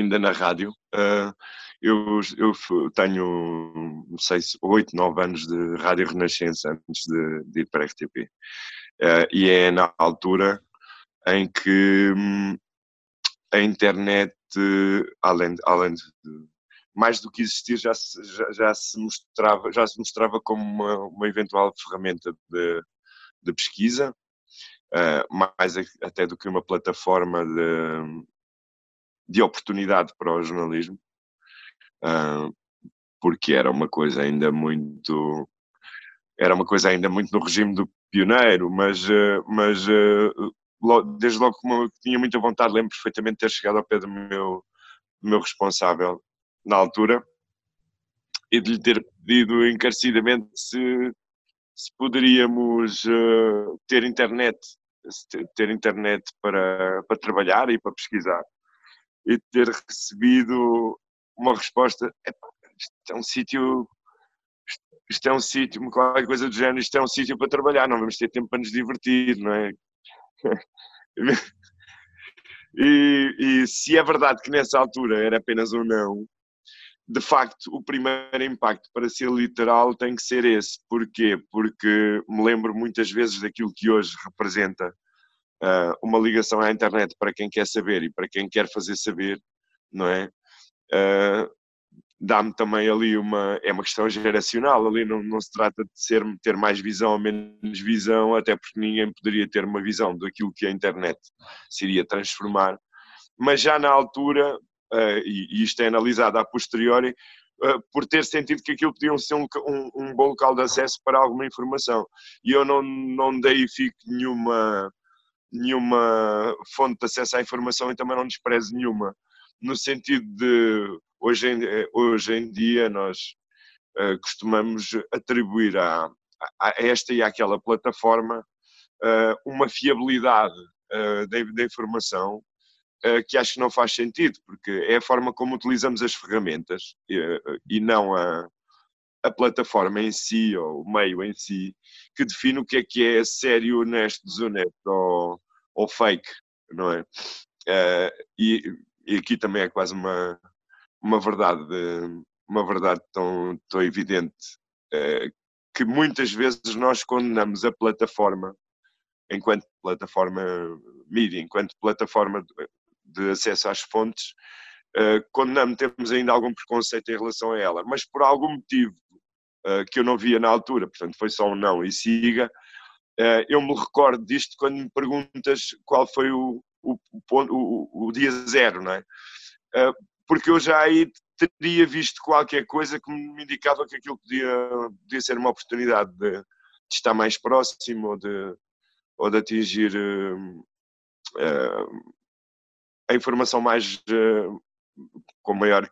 ainda na rádio. Uh, eu, eu tenho, não sei se, 8, 9 anos de Rádio Renascença antes de, de ir para a RTP. Ah, e é na altura em que hum, a internet, além, além de, mais do que existir, já se, já, já se, mostrava, já se mostrava como uma, uma eventual ferramenta de, de pesquisa, uh, mais até do que uma plataforma de, de oportunidade para o jornalismo, uh, porque era uma coisa ainda muito era uma coisa ainda muito no regime do pioneiro, mas, uh, mas uh, desde logo como tinha muita vontade, lembro perfeitamente de ter chegado ao pé do meu, do meu responsável na altura e de lhe ter pedido encarecidamente se, se poderíamos ter internet, ter internet para, para trabalhar e para pesquisar e ter recebido uma resposta: isto é um sítio, isto é um sítio, qualquer coisa do género, isto é um sítio para trabalhar, não vamos ter tempo para nos divertir, não é? E, e, se é verdade que nessa altura era apenas um não, de facto o primeiro impacto, para ser literal, tem que ser esse. Porquê? Porque me lembro muitas vezes daquilo que hoje representa uh, uma ligação à internet para quem quer saber e para quem quer fazer saber, não é? Uh, dá-me também ali uma é uma questão geracional ali não, não se trata de ser ter mais visão ou menos visão até porque ninguém poderia ter uma visão daquilo que a internet se iria transformar mas já na altura uh, e, e, isto é analisado a posteriori uh, por ter sentido que aquilo podia ser um, um, um, bom local de acesso para alguma informação e eu não não deifico nenhuma nenhuma fonte de acesso à informação e também não desprezo nenhuma, no sentido de hoje em, hoje em dia nós uh, costumamos atribuir a, a, esta e àquela plataforma uh, uma fiabilidade uh, da, informação que acho que não faz sentido, porque é a forma como utilizamos as ferramentas e, e não a, a plataforma em si, ou o meio em si, que define o que é que é sério, honesto, desonesto ou, ou fake, não é? Uh, e, e, aqui também é quase uma, uma verdade, uma verdade tão, tão evidente, uh, que muitas vezes nós condenamos a plataforma, enquanto plataforma mídia, enquanto plataforma de, acesso às fontes, uh, condenamos, temos ainda algum preconceito em relação a ela, mas por algum motivo que eu não via na altura, portanto foi só um não e siga, uh, eu me recordo disto quando me perguntas qual foi o, o, o, o dia zero, não é? Uh, porque eu já aí teria visto qualquer coisa que me indicava que aquilo podia, podia ser uma oportunidade de, de estar mais próximo ou de, ou de atingir uh, a informação mais com maior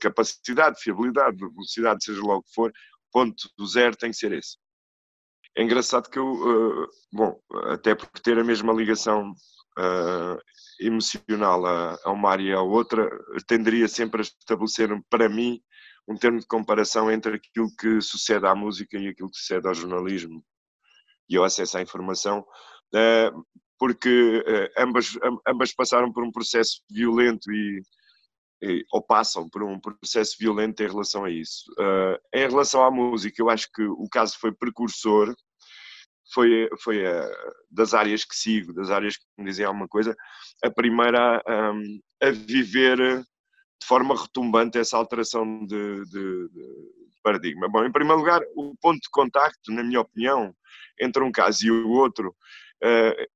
capacidade, fiabilidade, velocidade, seja lá o que for, ponto do zero tem que ser esse. É engraçado que eu, uh, bom, até por ter a mesma ligação uh, emocional a, a, uma área e a outra, tenderia sempre a estabelecer, para mim, um termo de comparação entre aquilo que sucede à música e aquilo que sucede ao jornalismo e ao acesso à informação, uh, porque ambas, ambas passaram por um processo violento e, ou passam por um processo violento em relação a isso. Uh, em relação à música, eu acho que o caso foi precursor, foi, foi a, das áreas que sigo, das áreas que me dizem alguma coisa, a primeira a, a viver de forma retumbante essa alteração de, de, de, paradigma. Bom, em primeiro lugar, o ponto de contacto, na minha opinião, entre um caso e o outro,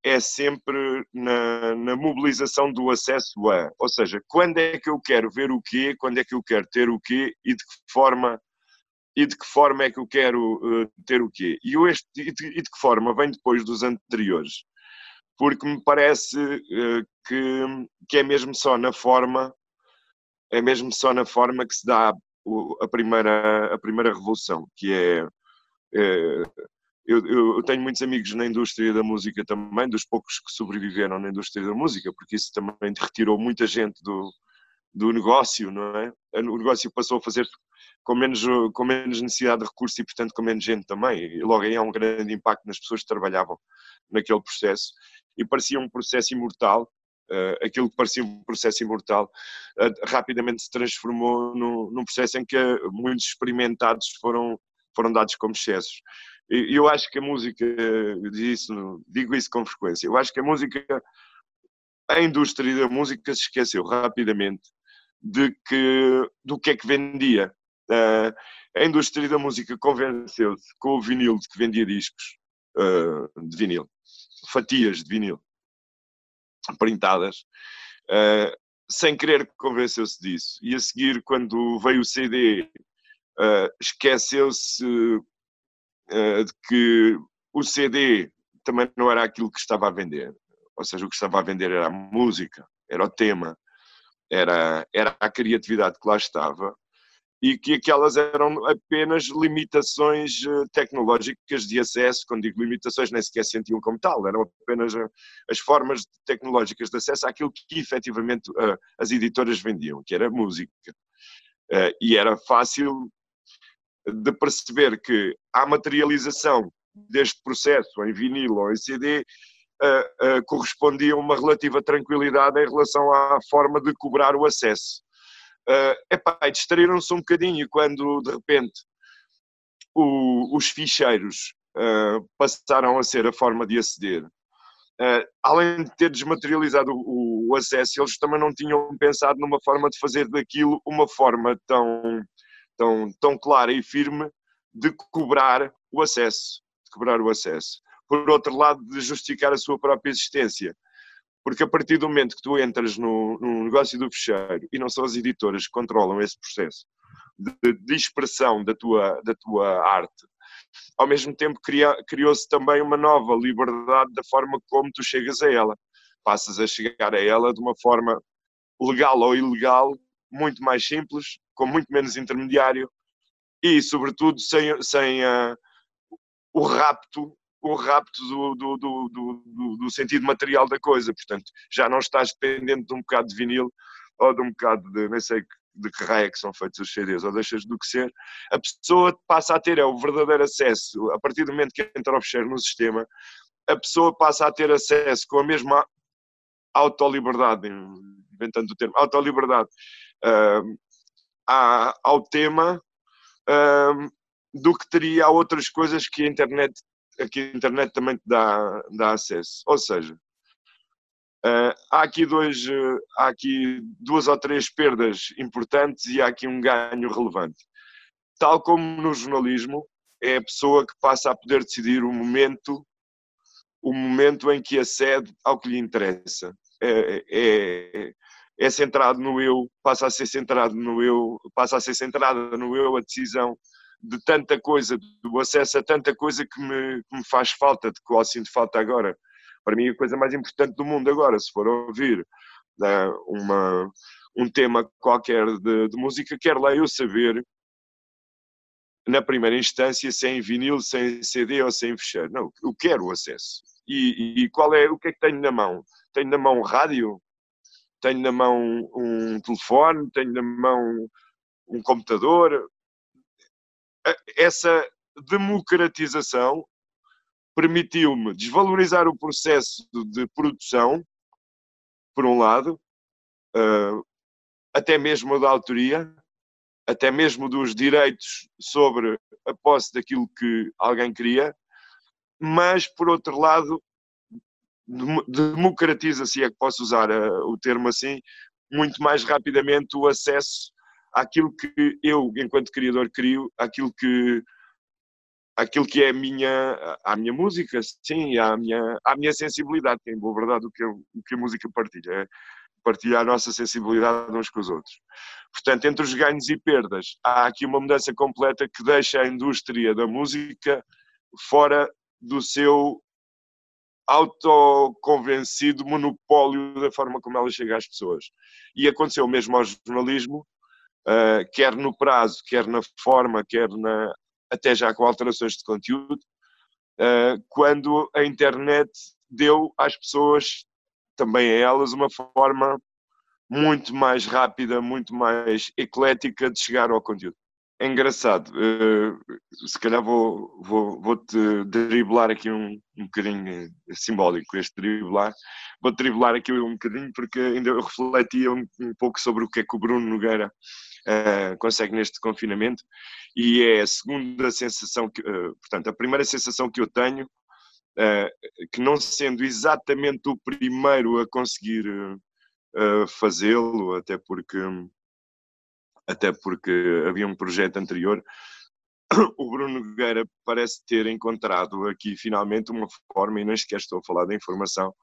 é sempre na, na, mobilização do acesso a. Ou seja, quando é que eu quero ver o quê, quando é que eu quero ter o quê e de que forma e de que forma é que eu quero uh, ter o quê. E, este, e, de, e de que forma vem depois dos anteriores, porque me parece uh, que, que é mesmo só na forma, é mesmo só na forma que se dá a primeira, a primeira revolução, que é, é eu, eu, tenho muitos amigos na indústria da música também, dos poucos que sobreviveram na indústria da música, porque isso também retirou muita gente do, do negócio, não é? O negócio passou a fazer com menos, com menos necessidade de recursos e, portanto, com menos gente também. E logo aí há um grande impacto nas pessoas que trabalhavam naquele processo. E parecia um processo imortal, uh, aquilo que parecia um processo imortal, uh, rapidamente se transformou no, num processo em que muitos experimentados foram, foram dados como excessos eu acho que a música, digo isso com frequência, eu acho que a música, a indústria da música se esqueceu rapidamente de que, do que é que vendia. Uh, a indústria da música convenceu-se com o vinil de que vendia discos uh, de vinil, fatias de vinil printadas, uh, sem querer convenceu-se disso. E a seguir, quando veio o CD, esqueceu-se de que o CD também não era aquilo que estava a vender. Ou seja, o que estava a vender era a música, era o tema, era, era a criatividade que lá estava e que aquelas eram apenas limitações eh, tecnológicas de acesso. Quando digo limitações, nem sequer sentiam como tal, eram apenas eh, as formas tecnológicas de acesso àquilo que efetivamente as editoras vendiam, que era música. E era fácil de perceber que a materialização deste processo em vinil ou em CD uh, uh, correspondia a uma relativa tranquilidade em relação à forma de cobrar o acesso. Uh, epá, distraíram-se um bocadinho quando de repente o, os ficheiros uh, passaram a ser a forma de aceder. Uh, além de ter desmaterializado o, o, acesso, eles também não tinham pensado numa forma de fazer daquilo uma forma tão tão, tão clara e firme de cobrar o acesso, de cobrar o acesso. Por outro lado, de justificar a sua própria existência. Porque a partir do momento que tu entras no, no negócio do fecheiro, e não são as editoras que controlam esse processo de, de expressão da tua, da tua arte, ao mesmo tempo criou-se também uma nova liberdade da forma como tu chegas a ela. Passas a chegar a ela de uma forma legal ou ilegal, muito mais simples, com muito menos intermediário e, sobretudo, sem, sem uh, o rapto o rapto do, do, do, do, do sentido material da coisa. Portanto, já não estás dependente de um bocado de vinil ou de um bocado de, nem sei de que raia que são feitos os CDs, ou deixas do que ser, a pessoa passa a ter é o verdadeiro acesso, a partir do momento que entra o fecheiro no sistema, a pessoa passa a ter acesso com a mesma autoliberdade, inventando o termo, autoliberdade, uh, ao tema do que teria a outras coisas que a internet, que a internet também te dá, dá acesso. Ou seja, uh, há, aqui dois, uh, há aqui duas ou três perdas importantes e há aqui um ganho relevante. Tal como no jornalismo, é a pessoa que passa a poder decidir o momento, o momento em que acede ao que lhe interessa. É, é, é centrado no eu, passa a ser centrado no eu, passa a ser centrada no eu a decisão de tanta coisa, do acesso a tanta coisa que me, que me faz falta, de qual sinto falta agora. Para mim, a coisa mais importante do mundo agora, se for ouvir né, uma, um tema qualquer de, de música, quero lá eu saber, na primeira instância, se é em vinil, se é em CD ou se é em fecheiro. Não, eu quero o acesso. E, e, qual é, o que é que tenho na mão? Tenho na mão rádio? Tenho na mão um telefone, tenho na mão um computador. Essa democratização permitiu-me desvalorizar o processo de produção, por um lado, eh, até mesmo da autoria, até mesmo dos direitos sobre a posse daquilo que alguém queria, mas, por outro lado, democratiza, se é que posso usar uh, o termo assim, muito mais rapidamente o acesso àquilo que eu, enquanto criador, crio, àquilo que aquilo que é a minha, a minha música, sim, à minha, à minha sensibilidade, que é em boa verdade o que, o que a música partilha. É, partilhar a nossa sensibilidade uns com os outros. Portanto, entre os ganhos e perdas, há aqui uma mudança completa que deixa a indústria da música fora do seu autoconvencido monopólio da forma como ela chega às pessoas. E aconteceu mesmo ao jornalismo, uh, quer no prazo, quer na forma, quer na, até já com alterações de conteúdo, uh, quando a internet deu às pessoas, também a elas, uma forma muito mais rápida, muito mais eclética de chegar ao conteúdo. É engraçado, uh, se calhar vou, vou, vou-te driblar aqui um, um bocadinho simbólico, este driblar, vou-te driblar aqui um bocadinho porque ainda eu refletia um, um pouco sobre o que é que o Bruno Nogueira uh, consegue neste confinamento. E é a segunda sensação, que, uh, portanto, a primeira sensação que eu tenho, que não sendo exatamente o primeiro a conseguir fazê-lo, até porque até porque havia um projeto anterior, o Bruno Nogueira parece ter encontrado aqui finalmente uma forma, e nem sequer estou a falar da informação,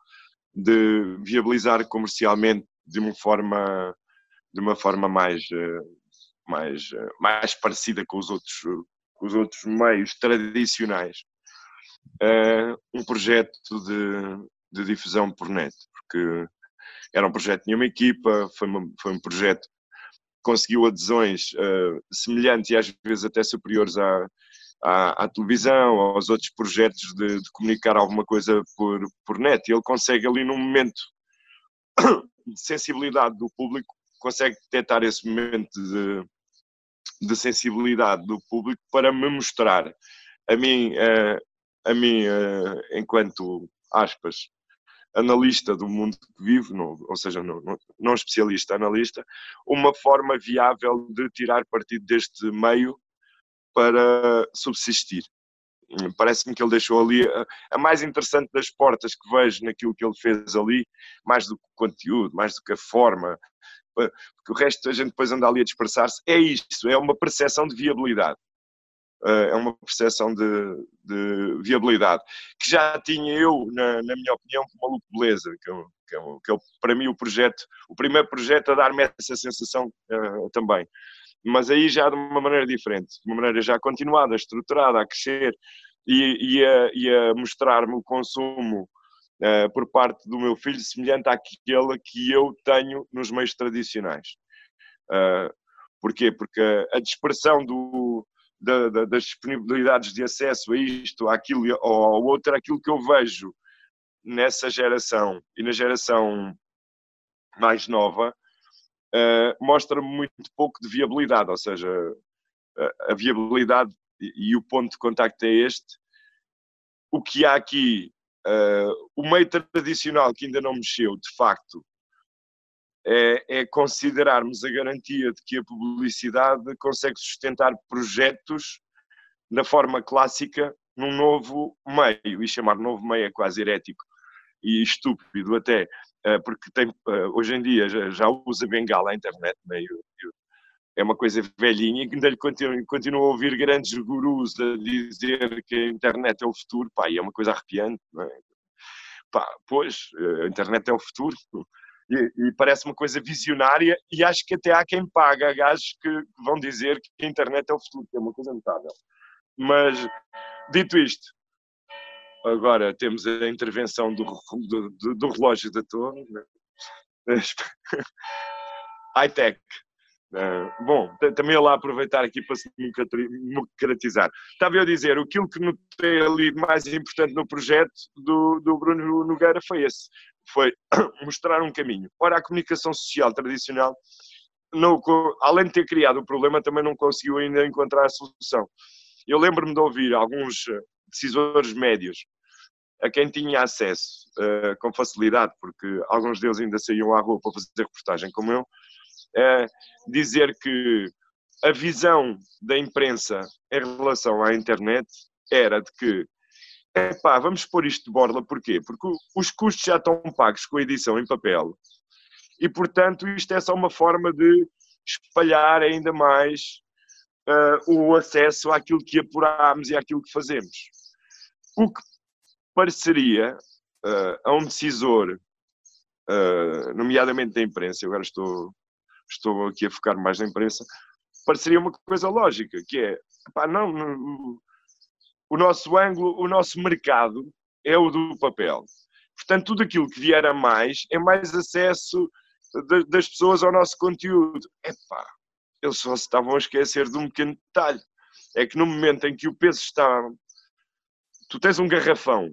de viabilizar comercialmente de uma forma de uma forma mais, eh, mais, eh, mais parecida com os outros, com os outros meios tradicionais, eh, um projeto de, de difusão por net, porque era um projeto de uma equipa, foi, uma, foi um projeto conseguiu adesões uh, semelhantes e às vezes até superiores à, à, à televisão, aos outros projetos de, de, comunicar alguma coisa por, por net. Ele consegue ali num momento de sensibilidade do público consegue detectar esse momento de, de sensibilidade do público para me mostrar a mim, uh, a mim uh, enquanto aspas, analista do mundo que vivo, não, ou seja, não, não, especialista, analista, uma forma viável de tirar partido deste meio para subsistir. Parece-me que ele deixou ali a, a, mais interessante das portas que vejo naquilo que ele fez ali, mais do que o conteúdo, mais do que a forma, porque o resto a gente depois anda ali a dispersar-se, é isto, é uma percepção de viabilidade. Eh, é uma percepção de, de, viabilidade que já tinha eu, na, na minha opinião, com uma Maluco Beleza, que, é, que, é, que é para mim o projeto, o primeiro projeto a dar-me essa sensação uh, também. Mas aí já de uma maneira diferente, de uma maneira já continuada, estruturada, a crescer e, e a, e a mostrar-me o consumo uh, por parte do meu filho semelhante àquele que eu tenho nos meios tradicionais. Uh, porquê? Porque a, dispersão do, da, da, das disponibilidades de acesso a isto, àquilo ou ao outro, aquilo que eu vejo nessa geração e na geração mais nova, uh, mostra-me muito pouco de viabilidade, ou seja, a, a viabilidade e, e, o ponto de contacto é este. O que há aqui Uh, o meio tradicional que ainda não mexeu, de facto, é, é, considerarmos a garantia de que a publicidade consegue sustentar projetos na forma clássica num novo meio, e chamar novo meio é quase herético e estúpido até, uh, porque tem, uh, hoje em dia já, usa bengala a internet, meio, é uma coisa velhinha e ainda lhe continuo, a ouvir grandes gurus a dizer que a internet é o futuro, pá, e é uma coisa arrepiante, é? Pá, pois, a internet é o futuro. E, e, parece uma coisa visionária e acho que até há quem paga gajos que vão dizer que a internet é o futuro, que é uma coisa notável. Mas, dito isto, agora temos a intervenção do, do, do, do relógio da torre, né? high-tech, Uh, bom, também lá aproveitar aqui para se democratizar. Estava eu a dizer, aquilo que notei ali mais importante no projeto do, do Bruno Nogueira foi esse, foi mostrar um caminho. Ora, a comunicação social tradicional, não, além de ter criado o problema, também não conseguiu ainda encontrar a solução. Eu lembro-me de ouvir alguns eh, decisores médios a quem tinha acesso uh, com facilidade, porque alguns deles ainda saíam à rua para fazer reportagem como eu, é dizer que a visão da imprensa em relação à internet era de que epá, vamos pôr isto de borla, porquê? Porque os custos já estão pagos com a edição em papel e, portanto, isto é só uma forma de espalhar ainda mais uh, o acesso àquilo que apuramos e àquilo que fazemos. O que pareceria uh, a um decisor uh, nomeadamente da imprensa, agora estou, estou aqui a focar mais na imprensa, pareceria uma coisa lógica, que é, pá, não, o nosso ângulo, o nosso mercado é o do papel. Portanto, tudo aquilo que vier a mais é mais acesso de, das pessoas ao nosso conteúdo. Epá, eles só se estavam a esquecer de um pequeno detalhe. É que no momento em que o peso está. Tu tens um garrafão,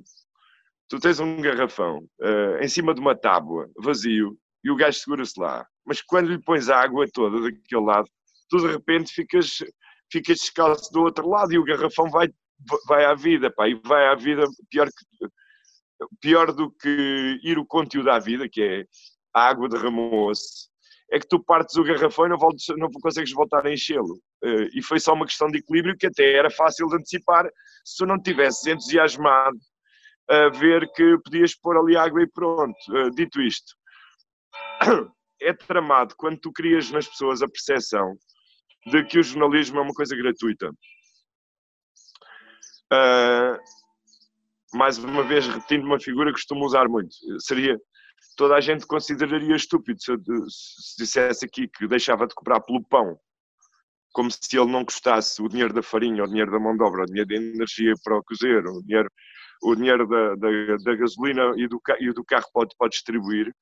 tu tens um garrafão uh, em cima de uma tábua, vazio, e o gajo segura-se lá. Mas quando lhe pões a água toda daquele lado, tu de repente ficas, ficas descalço do outro lado e o garrafão vai, vai à vida, pá, e vai à vida pior, que, pior do que ir o conteúdo à vida, que é a água derramou-se, é que tu partes o garrafão e não, voltes, não consegues voltar a enchê-lo. Uh, e foi só uma questão de equilíbrio que até era fácil de antecipar se tu não tivesses entusiasmado a ver que podias pôr ali água e pronto. Uh, dito isto, é tramado quando tu crias nas pessoas a percepção de que o jornalismo é uma coisa gratuita. Uh, mais uma vez, repetindo uma figura que costumo usar muito, seria toda a gente consideraria estúpido se, se dissesse aqui que deixava de cobrar pelo pão, como se ele não custasse o dinheiro da farinha, o dinheiro da mão de obra, o dinheiro da energia para o cozer, o dinheiro, o dinheiro da, da, da gasolina e do, e do carro pode, pode distribuir.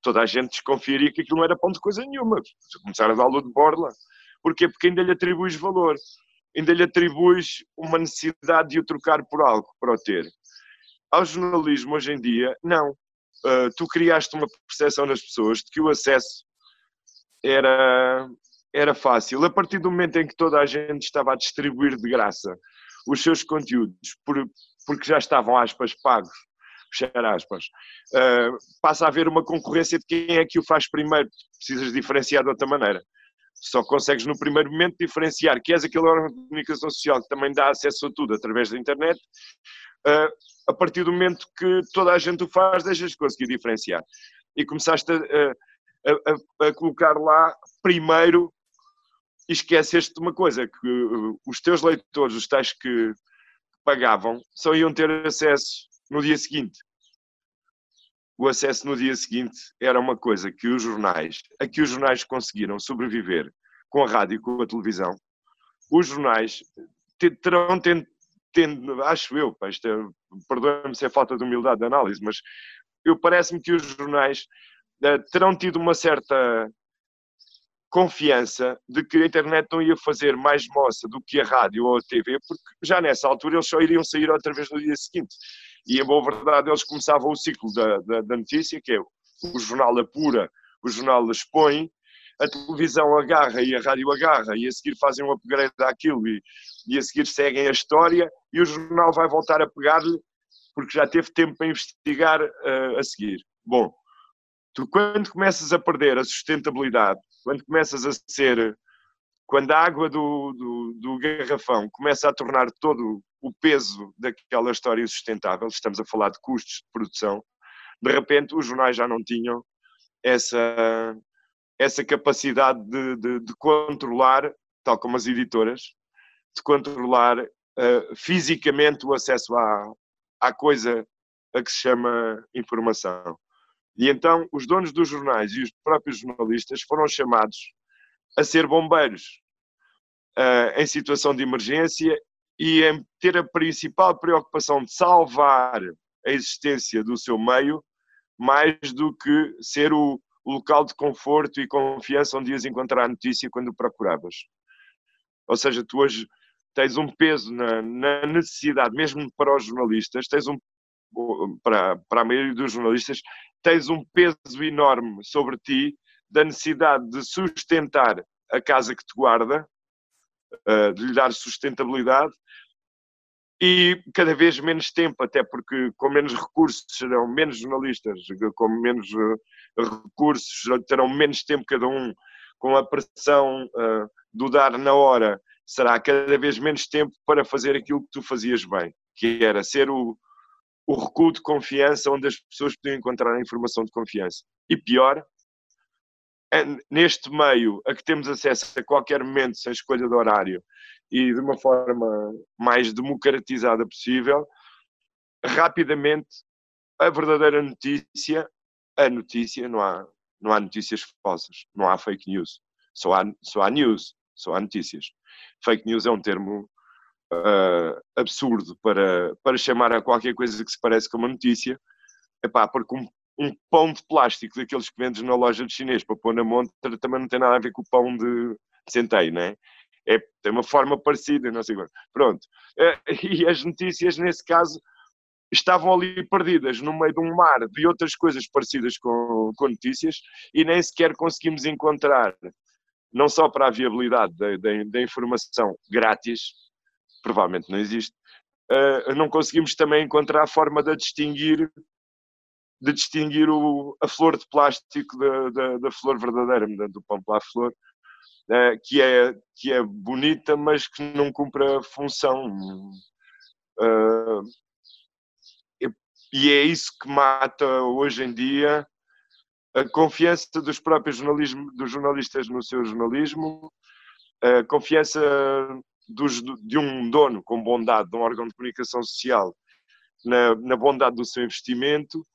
Toda a gente desconfiaria que aquilo não era pão de coisa nenhuma. Se começar a dar-lo de borla. Porquê? Porque ainda lhe atribuis valor. Ainda lhe atribuis uma necessidade de o trocar por algo, para o ter. Ao jornalismo, hoje em dia, não uh, tu criaste uma percepção nas pessoas de que o acesso era, era fácil. A partir do momento em que toda a gente estava a distribuir de graça os seus conteúdos, por, porque já estavam, aspas, pagos, fechar aspas, uh, passa a haver uma concorrência de quem é que o faz primeiro. Precisas diferenciar de outra maneira. Só consegues no primeiro momento diferenciar que és aquele órgão de comunicação social que também dá acesso a tudo através da internet, uh, a partir do momento que toda a gente o faz, deixas de conseguir diferenciar. E começaste a, a, a, a colocar lá primeiro e esqueceste de uma coisa, que uh, os teus leitores, os tais que pagavam, só iam ter acesso no dia seguinte. O acesso no dia seguinte era uma coisa que os jornais, a que os jornais conseguiram sobreviver com a rádio e com a televisão, os jornais terão tendo, acho eu, é, perdoa-me se é falta de humildade de análise, mas eu parece-me que os jornais uh, terão tido uma certa confiança de que a internet não ia fazer mais moça do que a rádio ou a TV, porque já nessa altura eles só iriam sair outra vez no dia seguinte. E, em boa verdade, eles começavam o ciclo da, da, da notícia, que é o jornal apura, o jornal expõe, a televisão agarra e a rádio agarra e a seguir fazem um upgrade daquilo e, e a seguir seguem a história e o jornal vai voltar a pegar-lhe porque já teve tempo para investigar uh, a seguir. Bom, tu quando começas a perder a sustentabilidade, quando começas a ser, quando a água do, do, do garrafão começa a tornar todo o peso daquela história sustentável, estamos a falar de custos de produção, de repente os jornais já não tinham essa, essa capacidade de, de, de controlar, tal como as editoras, de controlar uh, fisicamente o acesso à, à coisa a que se chama informação. E então os donos dos jornais e os próprios jornalistas foram chamados a ser bombeiros uh, em situação de emergência e em ter a principal preocupação de salvar a existência do seu meio mais do que ser o, local de conforto e confiança onde ias encontrar a notícia quando o procuravas. Ou seja, tu hoje tens um peso na, na necessidade, mesmo para os jornalistas, tens um para, para a maioria dos jornalistas, tens um peso enorme sobre ti da necessidade de sustentar a casa que te guarda, de lhe dar sustentabilidade e cada vez menos tempo, até porque com menos recursos serão menos jornalistas, com menos eh, recursos terão menos tempo cada um, com a pressão uh, do dar na hora, será cada vez menos tempo para fazer aquilo que tu fazias bem, que era ser o, o recuo de confiança onde as pessoas podiam encontrar a informação de confiança. E pior, neste meio a que temos acesso a qualquer momento sem escolha de horário e de uma forma mais democratizada possível, rapidamente a verdadeira notícia, a notícia, não há, não há notícias falsas, não há fake news. Só há, só há news, só há notícias. Fake news é um termo uh, absurdo para, para chamar a qualquer coisa que se parece com uma notícia. Epá, porque um, um pão de plástico daqueles que vendes na loja de chinês para pôr na montra também não tem nada a ver com o pão de centeio, não é? é tem uma forma parecida, não sei como. Pronto. Uh, e as notícias, nesse caso, estavam ali perdidas no meio de um mar de outras coisas parecidas com, com notícias e nem sequer conseguimos encontrar, não só para a viabilidade da, da, da informação grátis, provavelmente não existe, uh, não conseguimos também encontrar a forma de distinguir de distinguir o, a flor de plástico da, da, da flor verdadeira, do pão para a flor, uh, que, é, que é bonita, mas que não cumpre a função. Uh, e é isso que mata hoje em dia a confiança dos próprios dos jornalistas no seu jornalismo, a confiança dos, de um dono com bondade, de um órgão de comunicação social, na, na bondade do seu investimento,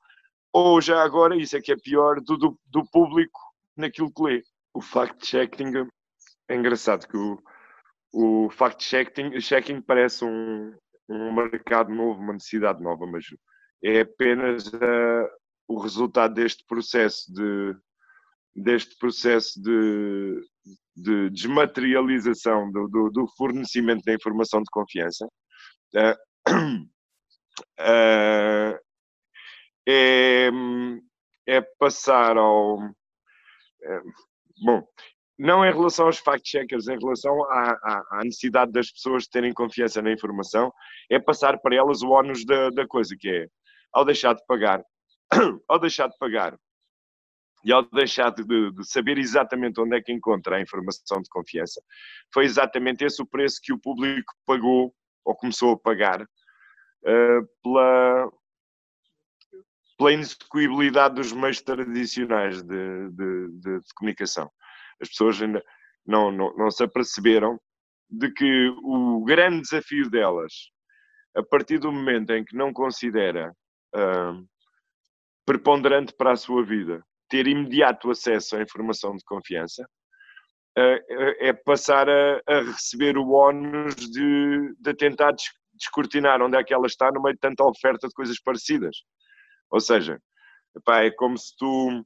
ou já agora, isso é que é pior, do, do, do público naquilo que lê. O fact-checking é engraçado que o, o fact-checking checking parece um, um mercado novo, uma necessidade nova, mas é apenas uh, o resultado deste processo de deste processo de, de desmaterialização do, do, do, fornecimento da informação de confiança uh, uh, é, é passar ao bom não em relação aos fact-checkers, em relação à, à, à, necessidade das pessoas terem confiança na informação, é passar para elas o ónus da, da coisa, que é ao deixar de pagar, ao deixar de pagar e ao deixar de, de, saber exatamente onde é que encontra a informação de confiança, foi exatamente esse o preço que o público pagou ou começou a pagar uh, pela, pela inexecuibilidade dos meios tradicionais de, de, de, de comunicação. As pessoas ainda não, não, não se aperceberam de que o grande desafio delas, a partir do momento em que não considera uh, preponderante para a sua vida ter imediato acesso à informação de confiança, uh, é passar a, a, receber o ónus de, de tentar descortinar onde é que ela está no meio de tanta oferta de coisas parecidas. Ou seja, epá, é como se tu,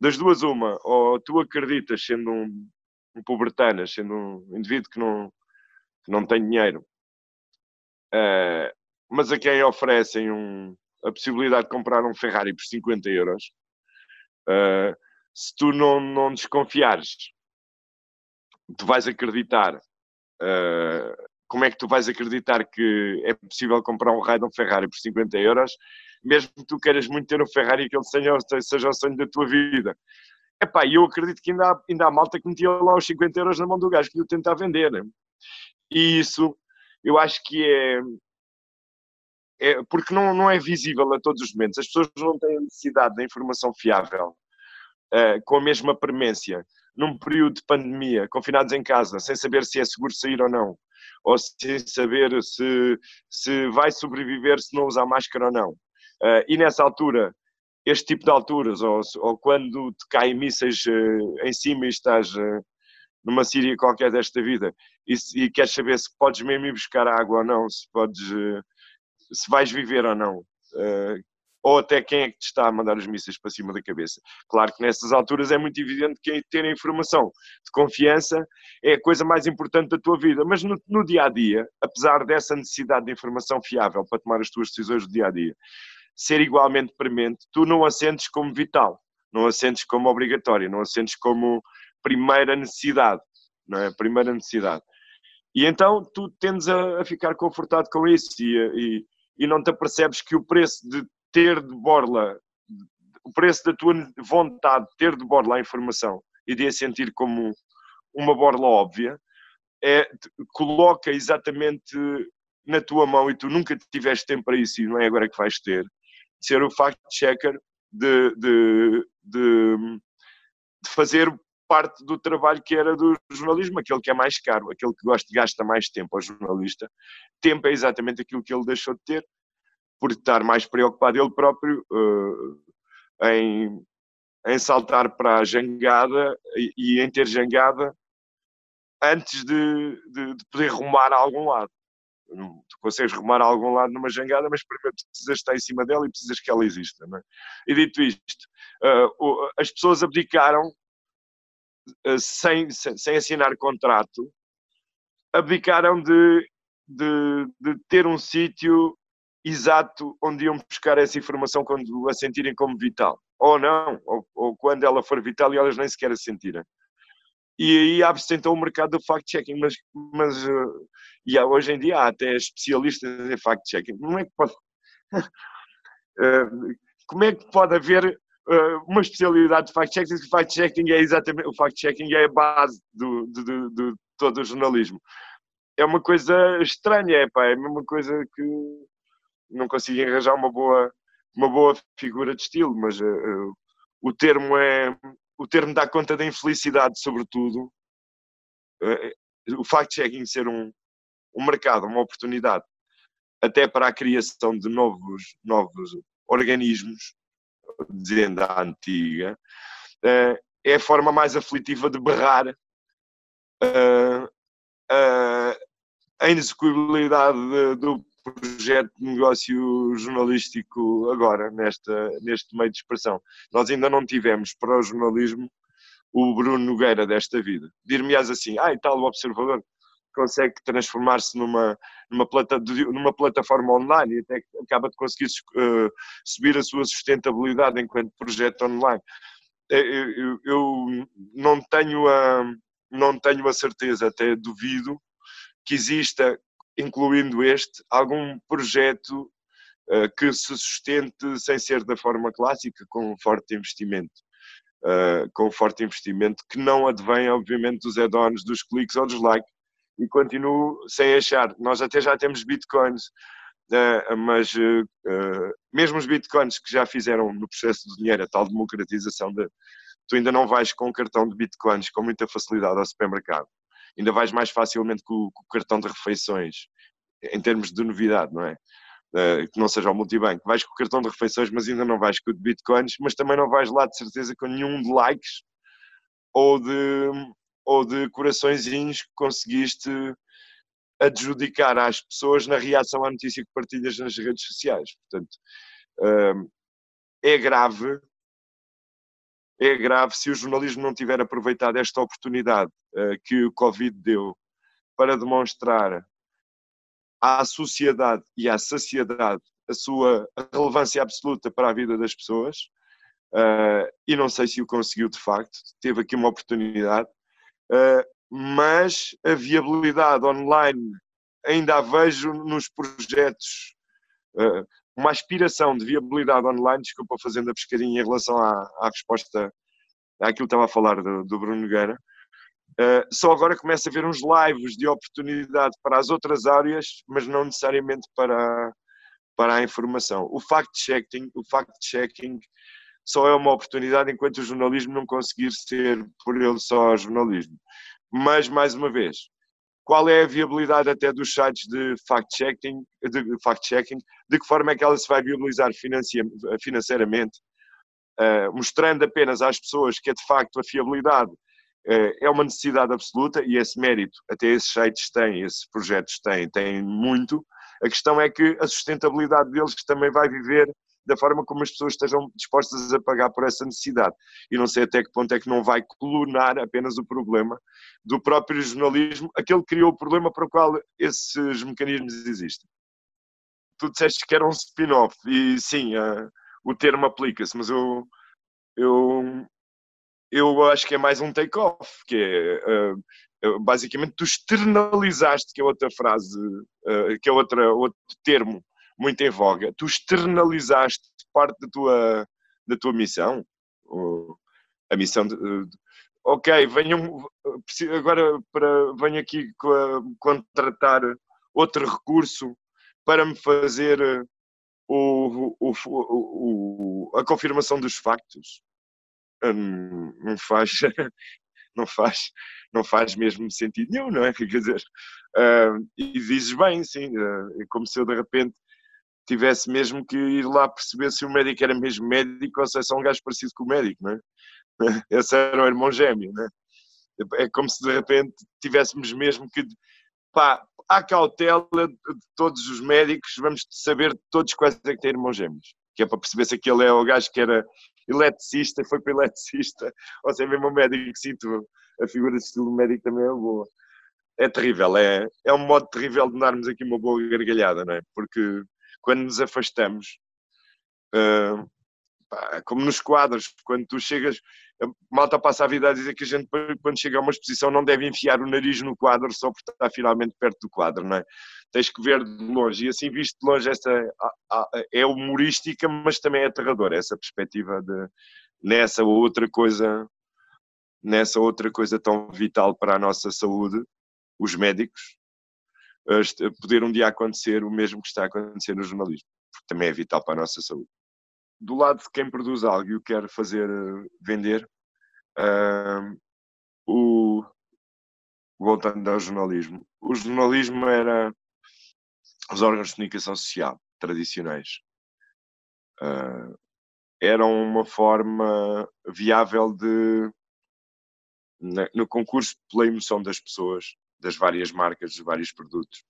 das duas uma, ou tu acreditas sendo um, um pobretanas, sendo um indivíduo que não, que não tem dinheiro, uh, mas a quem oferecem um, a possibilidade de comprar um Ferrari por 50 euros, uh, se tu não, não desconfiares, tu vais acreditar. Uh, como é que tu vais acreditar que é possível comprar um raio um Ferrari por 50 euros, mesmo que tu queiras muito ter um Ferrari que ele seja, seja o sonho da tua vida? Epá, eu acredito que ainda há, ainda há malta que metia lá os 50 euros na mão do gajo que lhe tentar vender. Né? E isso, eu acho que é, é, porque não, não é visível a todos os momentos. As pessoas não têm necessidade da informação fiável uh, com a mesma premência num período de pandemia, confinados em casa, sem saber se é seguro sair ou não, ou sem saber se, se vai sobreviver se não usar máscara ou não. Uh, e nessa altura, este tipo de alturas, ou, ou quando te caem mísseis uh, em cima e estás uh, numa Síria qualquer desta vida e, e, queres saber se podes mesmo ir buscar água ou não, se podes se vais viver ou não. Ou até quem é que te está a mandar os mísseis para cima da cabeça. Claro que nessas alturas é muito evidente que ter a informação de confiança é a coisa mais importante da tua vida, mas no, no dia a dia, apesar dessa necessidade de informação fiável para tomar as tuas decisões do dia a dia, ser igualmente premente, tu não a sentes como vital, não a sentes como obrigatória, não a sentes como primeira necessidade, não é? Primeira necessidade. E então tu tendes a, a ficar confortado com isso e, e e não te apercebes que o preço de ter de borla, o preço da tua vontade de ter de borla a informação e de a sentir como uma borla óbvia, é, coloca exatamente na tua mão e tu nunca tiveste tempo para isso e não é agora que vais ter, ser o fact-checker de, de, de, de, fazer parte do trabalho que era do jornalismo, aquele que é mais caro, aquele que gosta, gasta mais tempo ao jornalista. Tempo é exatamente aquilo que ele deixou de ter, por estar mais preocupado ele próprio uh, em, em saltar para a jangada e, e em ter jangada antes de, de, de, poder rumar a algum lado. Tu consegues rumar a algum lado numa jangada, mas primeiro precisas estar em cima dela e precisas que ela exista. É? E dito isto, uh, as pessoas abdicaram uh, sem, sem, sem, assinar contrato, abdicaram de, de, de ter um sítio exato onde iam buscar essa informação quando a sentirem como vital. Ou não, ou, ou quando ela for vital e elas nem sequer a sentirem. E aí abre-se então o mercado do fact-checking, mas, mas uh, e há, hoje em dia há até especialistas em fact-checking. Como é que pode, uh, como é que pode haver uh, uma especialidade de fact-checking? O fact-checking é exatamente, o fact-checking é a base do, de, de, de, todo o jornalismo. É uma coisa estranha, é, pá, é a mesma coisa que não consigo arranjar uma boa, uma boa figura de estilo, mas o termo é o termo dá conta da infelicidade, sobretudo. Eh, o fact-checking ser um, um mercado, uma oportunidade, até para a criação de novos, novos organismos, dizendo a antiga, eh, é a forma mais aflitiva de berrar eh, a inexecuibilidade do projeto de negócio jornalístico agora, nesta, neste meio de expressão. Nós ainda não tivemos para o jornalismo o Bruno Nogueira desta vida. Dir-me-ás assim, ah, e tal, o observador consegue transformar-se numa, numa, plata, numa plataforma online e até acaba de conseguir uh, subir a sua sustentabilidade enquanto projeto online. Eu, eu, eu não tenho a não tenho a certeza, até duvido que exista incluindo este, algum projeto uh, que se sustente sem ser da forma clássica, com um forte investimento. Uh, com um forte investimento que não advém, obviamente, dos add-ons, dos cliques ou dos likes. E continuo sem achar. Nós até já temos bitcoins, uh, mas mesmo os bitcoins que já fizeram no processo do dinheiro, a tal democratização, de, tu ainda não vais com um cartão de bitcoins com muita facilidade ao supermercado ainda vais mais facilmente com, com o cartão de refeições, em termos de novidade, não é? Uh, que não seja o multibanco. Vais com o cartão de refeições, mas ainda não vais com o de bitcoins, mas também não vais lá de certeza com nenhum de likes ou de, ou de coraçõezinhos que conseguiste adjudicar às pessoas na reação à notícia que partilhas nas redes sociais. Portanto, uh, é grave é grave se o jornalismo não tiver aproveitado esta oportunidade uh, que o Covid deu para demonstrar à sociedade e à sociedade a sua relevância absoluta para a vida das pessoas. Uh, e não sei se o conseguiu de facto, teve aqui uma oportunidade, uh, mas a viabilidade online ainda a vejo nos projetos uma aspiração de viabilidade online, desculpa fazendo a pescadinha em relação à, à resposta àquilo que estava a falar do, do Bruno Nogueira, uh, só agora começa a ver uns lives de oportunidade para as outras áreas, mas não necessariamente para, para a informação. O fact-checking o fact -checking só é uma oportunidade enquanto o jornalismo não conseguir ser por ele só jornalismo. Mas, mais uma vez, qual é a viabilidade até dos sites de fact-checking, de, fact -checking, de que forma é que ela se vai viabilizar financeiramente, uh, mostrando apenas às pessoas que é de facto a fiabilidade uh, é uma necessidade absoluta e esse mérito até esses sites têm, esses projetos têm, têm muito. A questão é que a sustentabilidade deles também vai viver da forma como as pessoas estejam dispostas a pagar por essa necessidade. E não sei até que ponto é que não vai colunar apenas o problema do próprio jornalismo, aquele que criou o problema para o qual esses mecanismos existem. Tu disseste que era um spin-off, e sim, uh, o termo aplica-se, mas eu, eu, eu acho que é mais um take-off, que é. Uh, basicamente tu externalizaste, que é outra frase, que é outra, outro termo muito em voga, tu externalizaste parte da tua, da tua missão, a missão de, de ok, venham agora para venho aqui contratar outro recurso para me fazer o, o, o, a confirmação dos factos. Hum, não faz, não faz, não faz mesmo sentido nenhum, não é? Quer dizer, uh, e dizes bem, sim, uh, como se eu de repente tivesse mesmo que ir lá perceber se o médico era mesmo médico ou se é só um gajo parecido com o médico, não é? Esse era o irmão gêmeo, não é? É como se de repente tivéssemos mesmo que. Pá, à cautela de todos os médicos, vamos saber todos quais é que têm irmãos gêmeos. Que é para perceber se aquele é o gajo que era eletricista e foi para eletricista, ou se é mesmo um médico que sinto a figura de estilo médico também é boa. É terrível, é, é um modo terrível de darmos aqui uma boa gargalhada, não é? Porque quando nos afastamos, uh, pá, como nos quadros, quando tu chegas, a malta passa a vida a dizer que a gente, quando chega a uma exposição, não deve enfiar o nariz no quadro só porque está finalmente perto do quadro, não é? Tens que ver de longe, e assim visto de longe, essa é humorística, mas também é aterradora, essa perspectiva de, nessa outra coisa, nessa outra coisa tão vital para a nossa saúde, os médicos, poder um dia acontecer o mesmo que está a acontecer no jornalismo, porque também é vital para a nossa saúde. Do lado de quem produz algo e o quer fazer vender, uh, o, voltando ao jornalismo, o jornalismo era os órgãos de comunicação social tradicionais. Uh, eram uma forma viável de, no concurso pela emoção das pessoas, das várias marcas, dos vários produtos,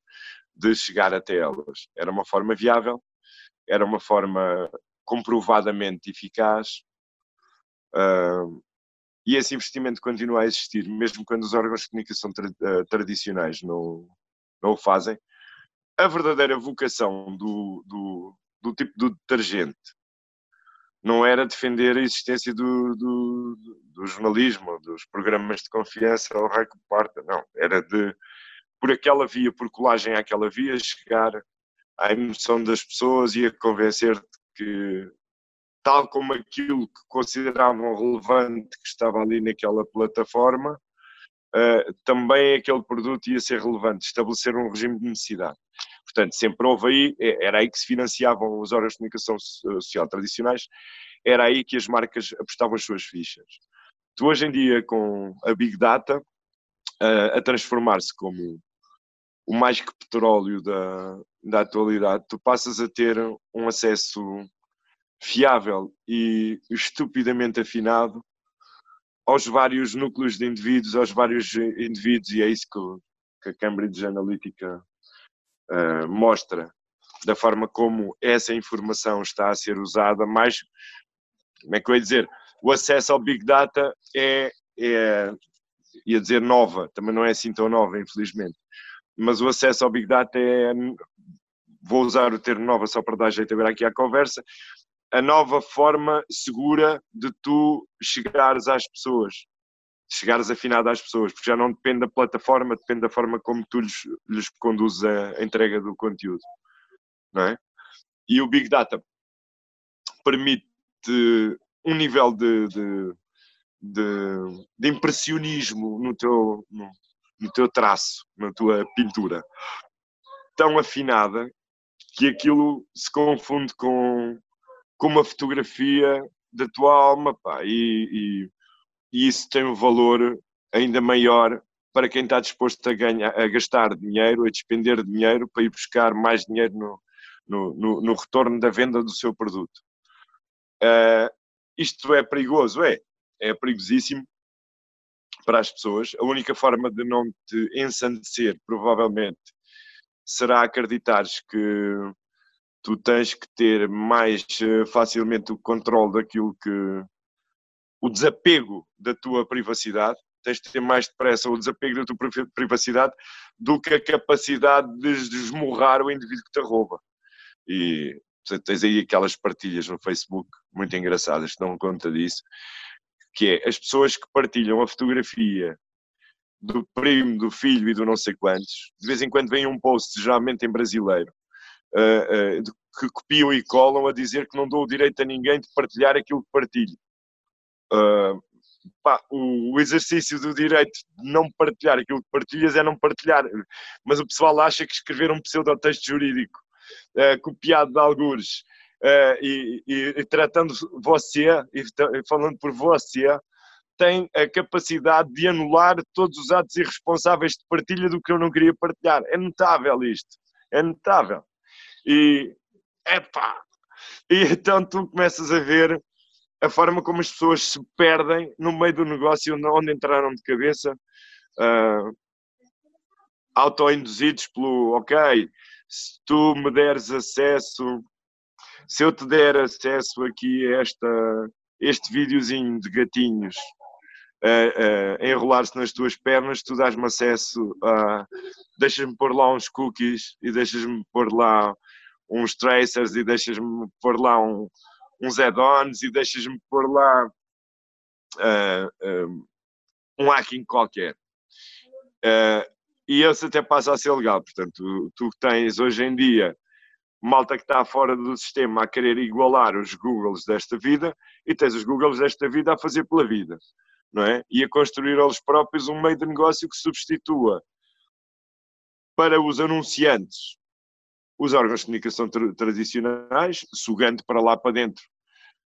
de chegar até elas. Era uma forma viável, era uma forma comprovadamente eficaz uh, e esse investimento continua a existir, mesmo quando os órgãos de comunicação tra uh, tradicionais não, não o fazem. A verdadeira vocação do, do, do tipo do detergente não era defender a existência do, do, do jornalismo, dos programas de confiança ao que parta, não. Era de, por aquela via, por colagem àquela via, chegar à emoção das pessoas e a convencer-te que, tal como aquilo que consideravam relevante que estava ali naquela plataforma, uh, também aquele produto ia ser relevante, estabelecer um regime de necessidade. Portanto, sempre houve aí, é, era aí que se financiavam os órgãos de comunicação social tradicionais, era aí que as marcas apostavam as suas fichas. Tu hoje em dia, com a Big Data, a transformar-se como o mais que petróleo da, da atualidade, tu passas a ter um acesso fiável e estupidamente afinado aos vários núcleos de indivíduos, aos vários indivíduos, e é isso que, a Cambridge Analytica uh, mostra da forma como essa informação está a ser usada, mais, como é que eu ia dizer, o acesso ao Big Data é, é, ia dizer nova, também não é assim tão nova, infelizmente, mas o acesso ao Big Data é, vou usar o termo nova só para dar jeito agora aqui à conversa, a nova forma segura de tu chegares às pessoas, chegares afinado às pessoas, porque já não depende da plataforma, depende da forma como tu lhes, lhes conduzes a entrega do conteúdo, não é? E o Big Data permite um nível de, de, de, de impressionismo no teu, no, no teu traço, na tua pintura, tão afinada que aquilo se confunde com, com uma fotografia da tua alma, pá, e, e, isso tem um valor ainda maior para quem está disposto a, ganhar, a gastar dinheiro, a despender dinheiro para ir buscar mais dinheiro no, no, no, no retorno da venda do seu produto. Uh, isto é perigoso? É. É perigosíssimo para as pessoas. A única forma de não te ensandecer, provavelmente, será acreditares que tu tens que ter mais eh, facilmente o controle daquilo que o desapego da tua privacidade, tens de ter mais depressa o desapego da tua privacidade do que a capacidade de desmorrar o indivíduo que te rouba. E tens aí aquelas partilhas no Facebook muito engraçadas que dão conta disso, que é as pessoas que partilham a fotografia do primo, do filho e do não sei quantos, de vez em quando vem um post, geralmente em brasileiro, uh, uh, que copiam e colam a dizer que não dou o direito a ninguém de partilhar aquilo que partilho. Uh, pá, o, exercício do direito de não partilhar aquilo que partilhas é não partilhar, mas o pessoal acha que escrever um pseudotexto jurídico uh, copiado de algures uh, e, e, e, tratando você e falando por você tem a capacidade de anular todos os atos irresponsáveis de partilha do que eu não queria partilhar. É notável isto, é notável. E epá! E então tu começas a ver a forma como as pessoas se perdem no meio do negócio onde entraram de cabeça, uh, autoinduzidos pelo, ok, se tu me deres acesso, se eu te der acesso aqui a esta, este videozinho de gatinhos a, a enrolar-se nas tuas pernas, tu dás-me acesso a. Deixas-me pôr lá uns cookies e deixas-me pôr lá uns tracers e deixas-me pôr lá um, uns add-ons e deixas-me pôr lá uh, uh, um hacking qualquer. Uh, e esse até passa a ser legal. Portanto, tu, tu tens hoje em dia malta que está fora do sistema a querer igualar os Googles desta vida e tens os Googles desta vida a fazer pela vida não é? E a construir eles próprios um meio de negócio que substitua para os anunciantes os órgãos de comunicação tra tradicionais, sugando para lá para dentro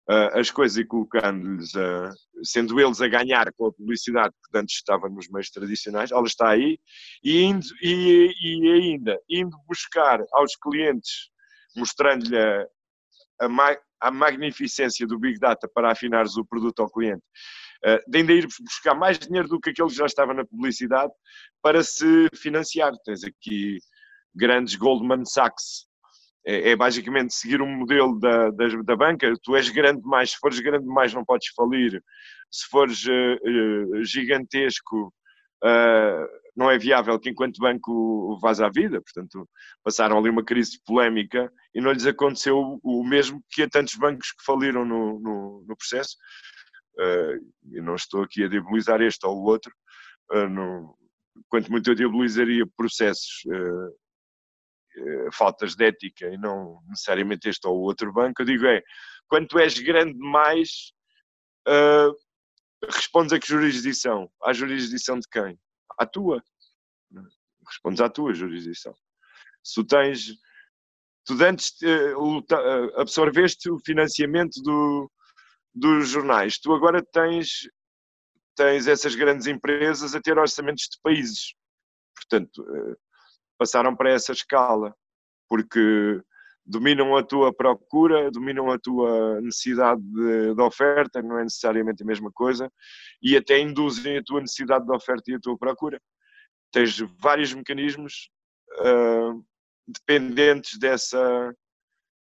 uh, as coisas e colocando-lhes, uh, sendo eles a ganhar com a publicidade que antes estava nos meios tradicionais, ela está aí, e, indo, e, e ainda indo buscar aos clientes, mostrando-lhe a, a, ma a magnificência do Big Data para afinares o produto ao cliente uh, de ainda ir buscar mais dinheiro do que aquele que já estava na publicidade para se financiar. Tens aqui grandes Goldman Sachs. É, é basicamente seguir um modelo da, da, da, banca. Tu és grande demais, se fores grande demais não podes falir. Se fores uh, uh, gigantesco, não é viável que enquanto banco vás à vida. Portanto, passaram ali uma crise polémica e não lhes aconteceu o mesmo que a tantos bancos que faliram no, no, no processo. Uh, não estou aqui a diabolizar este ou o outro, uh, não, quanto muito eu diabolizaria processos, uh, faltas de ética e não necessariamente este ou outro banco, eu digo é, quando tu és grande demais, respondes a que jurisdição? À jurisdição de quem? À tua. Respondes à tua jurisdição. Se tu tens tu antes absorveste o financiamento do, dos jornais. Tu agora tens, tens essas grandes empresas a ter orçamentos de países. Portanto, eh, passaram para essa escala, porque dominam a tua procura, dominam a tua necessidade de, de, oferta, não é necessariamente a mesma coisa, e até induzem a tua necessidade de oferta e a tua procura. Tens vários mecanismos uh, dependentes dessa,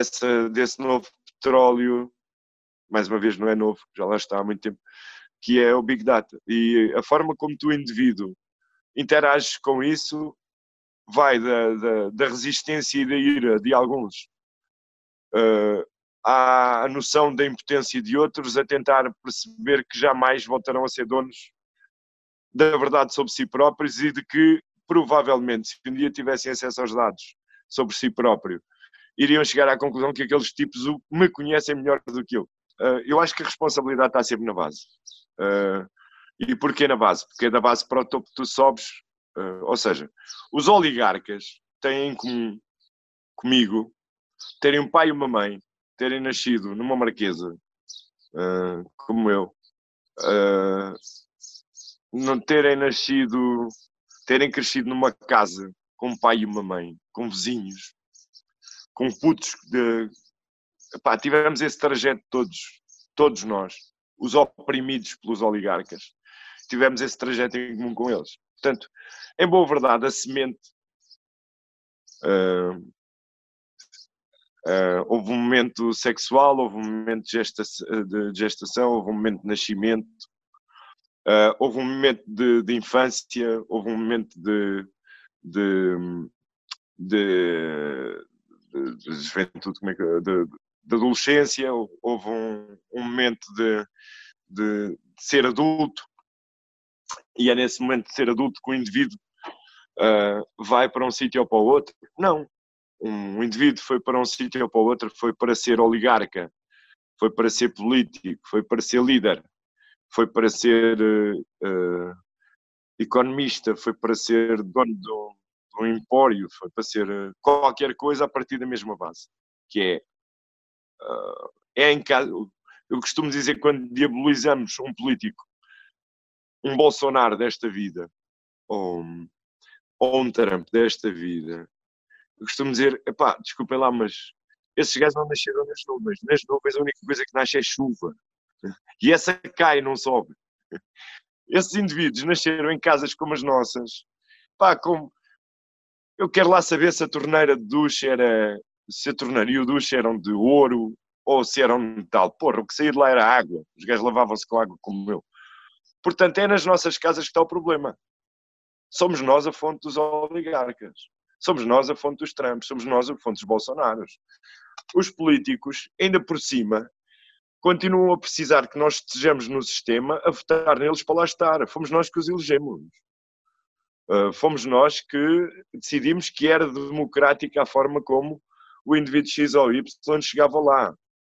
Esse, desse novo petróleo, mais uma vez não é novo, já lá está há muito tempo, que é o Big Data. E a forma como tu, indivíduo, interages com isso vai da, da, da resistência e da ira de alguns uh, à noção da impotência de outros a tentar perceber que jamais voltarão a ser donos da verdade sobre si próprios e de que provavelmente se um dia tivessem acesso aos dados sobre si próprio, iriam chegar à conclusão que aqueles tipos me conhecem melhor do que eu. Uh, eu acho que a responsabilidade está sempre na base. Uh, e porquê na base? Porque é da base para o topo que tu sobes. Uh, ou seja, os oligarcas têm em comum comigo terem um pai e uma mãe, terem nascido numa marquesa, como eu, não terem nascido, terem crescido numa casa com um pai e uma mãe, com vizinhos, com putos de. Tivemos esse trajeto todos, todos nós, os oprimidos pelos oligarcas. Tivemos esse trajeto em comum com eles. Portanto, em boa verdade, a semente. Uh, uh, houve um momento sexual, houve um momento de, gesta de gestação, houve um momento de nascimento, uh, houve um momento de, de infância, houve um momento de, de, de, de, de juventude, como é que, de, de adolescência, houve um, um momento de, de, ser adulto, e é nesse momento de ser adulto que o indivíduo uh, vai para um sítio ou para o outro. Não. um indivíduo foi para um sítio ou para o outro, foi para ser oligarca, foi para ser político, foi para ser líder, foi para ser uh, economista, foi para ser dono do, um empório, foi para ser qualquer coisa a partir da mesma base, que é, uh, é em caso, eu costumo dizer quando diabolizamos um político, um Bolsonaro desta vida, ou, ou um Trump desta vida, eu costumo dizer, epá, desculpem lá, mas esses gajos não nasceram nas nuvens. Nas nuvens a única coisa que nasce é chuva. E essa cai, não sobe. Esses indivíduos nasceram em casas como as nossas. Pá, como... Eu quero lá saber se a torneira de duche era... Se a torneira e o duche eram de ouro ou se eram de metal. Porra, o que saía de lá era água. Os gajos lavavam-se com água como eu. Portanto, é nas nossas casas que está o problema. Somos nós a fonte dos oligarcas. Somos nós a fonte dos Trumps, somos nós a fonte dos Bolsonaros. Os políticos, ainda por cima, continuam a precisar que nós estejamos no sistema a votar neles para lá estar. Fomos nós que os elegemos. Uh, fomos nós que decidimos que era democrática a forma como o indivíduo X ou Y chegava lá.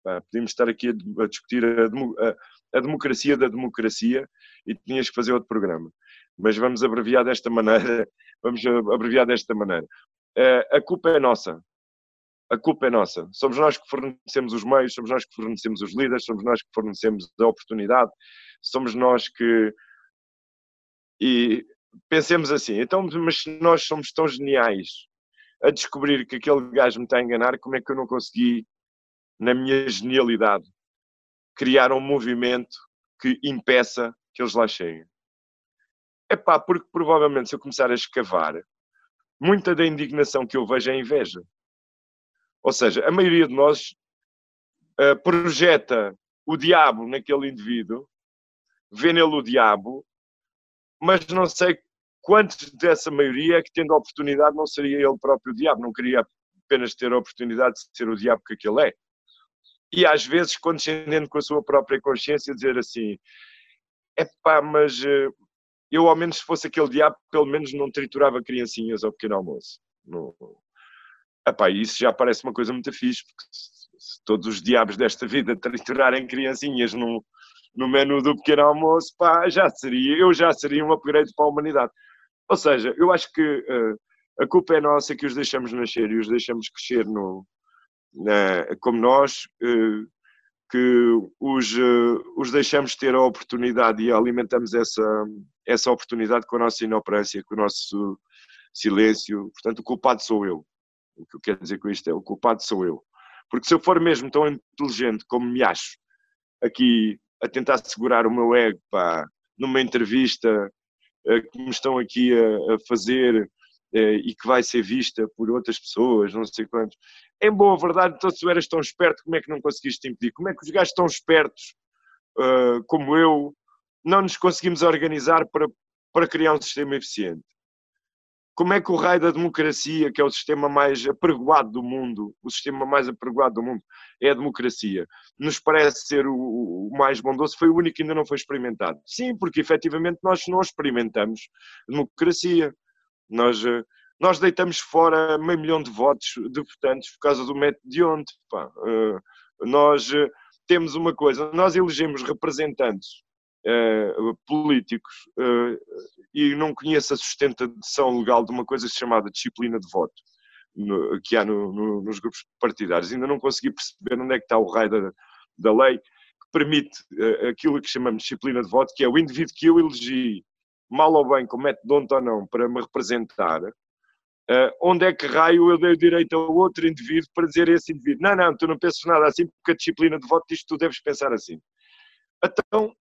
Uh, podíamos estar aqui a, a discutir a, a, a, democracia da democracia e tinhas que fazer outro programa. Mas vamos abreviar desta maneira Vamos abreviar desta maneira. Eh, a culpa é nossa. A culpa é nossa. Somos nós que fornecemos os meios, somos nós que fornecemos os líderes, somos nós que fornecemos a oportunidade, somos nós que. E pensemos assim, então, mas se nós somos tão geniais a descobrir que aquele gajo me está a enganar, como é que eu não consegui, na minha genialidade, criar um movimento que impeça que eles lá cheguem? É pá, porque provavelmente se eu começar a escavar, muita da indignação que eu vejo é inveja. Ou seja, a maioria de nós uh, projeta o diabo naquele indivíduo, vê nele o diabo, mas não sei quantos dessa maioria é que, tendo a oportunidade, não seria ele próprio o diabo, não queria apenas ter a oportunidade de ser o diabo que aquele é. E às vezes, condescendendo com a sua própria consciência, dizer assim: é pá, mas uh, eu, ao menos, se fosse aquele diabo, pelo menos não triturava criancinhas ao pequeno almoço. No... Epá, isso já parece uma coisa muito fixe, porque se todos os diabos desta vida triturarem criancinhas no, no menu do pequeno almoço, pá, já seria, eu já seria um upgrade para a humanidade. Ou seja, eu acho que uh, a culpa é nossa que os deixamos nascer e os deixamos crescer no, como nós, uh, que os, uh, os deixamos ter a oportunidade e alimentamos essa, essa oportunidade com a nossa inoperância, com o nosso silêncio. Portanto, o culpado sou eu. O que eu quero dizer com isto é: o culpado sou eu. Porque se eu for mesmo tão inteligente como me acho, aqui a tentar segurar o meu ego, pá, numa entrevista uh, que me estão aqui a, a fazer uh, e que vai ser vista por outras pessoas, não sei quantos. Em boa verdade, então se tu eras tão esperto, como é que não conseguiste impedir? Como é que os gajos tão espertos uh, como eu não nos conseguimos organizar para, para criar um sistema eficiente? Como é que o raio da democracia, que é o sistema mais apregoado do mundo, o sistema mais apregoado do mundo, é a democracia, nos parece ser o, o mais bondoso, foi o único que ainda não foi experimentado? Sim, porque efetivamente nós não experimentamos democracia. Nós, eh, nós deitamos fora meio milhão de votos de votantes por causa do método de ontem. Pá. Eh, nós eh, temos uma coisa, nós elegemos representantes Uh, políticos uh, e não conheço a sustentação legal de uma coisa chamada disciplina de voto no, que há no, no, nos grupos partidários. Ainda não consegui perceber onde é que está o raio da, da lei que permite uh, aquilo que chamamos de disciplina de voto, que é o indivíduo que eu elegi, mal ou bem, com método ou não, para me representar, onde é que raio eu dei o direito a outro indivíduo para dizer a esse indivíduo, não, não, tu não pensas nada assim porque a disciplina de voto diz que tu deves pensar assim. Então,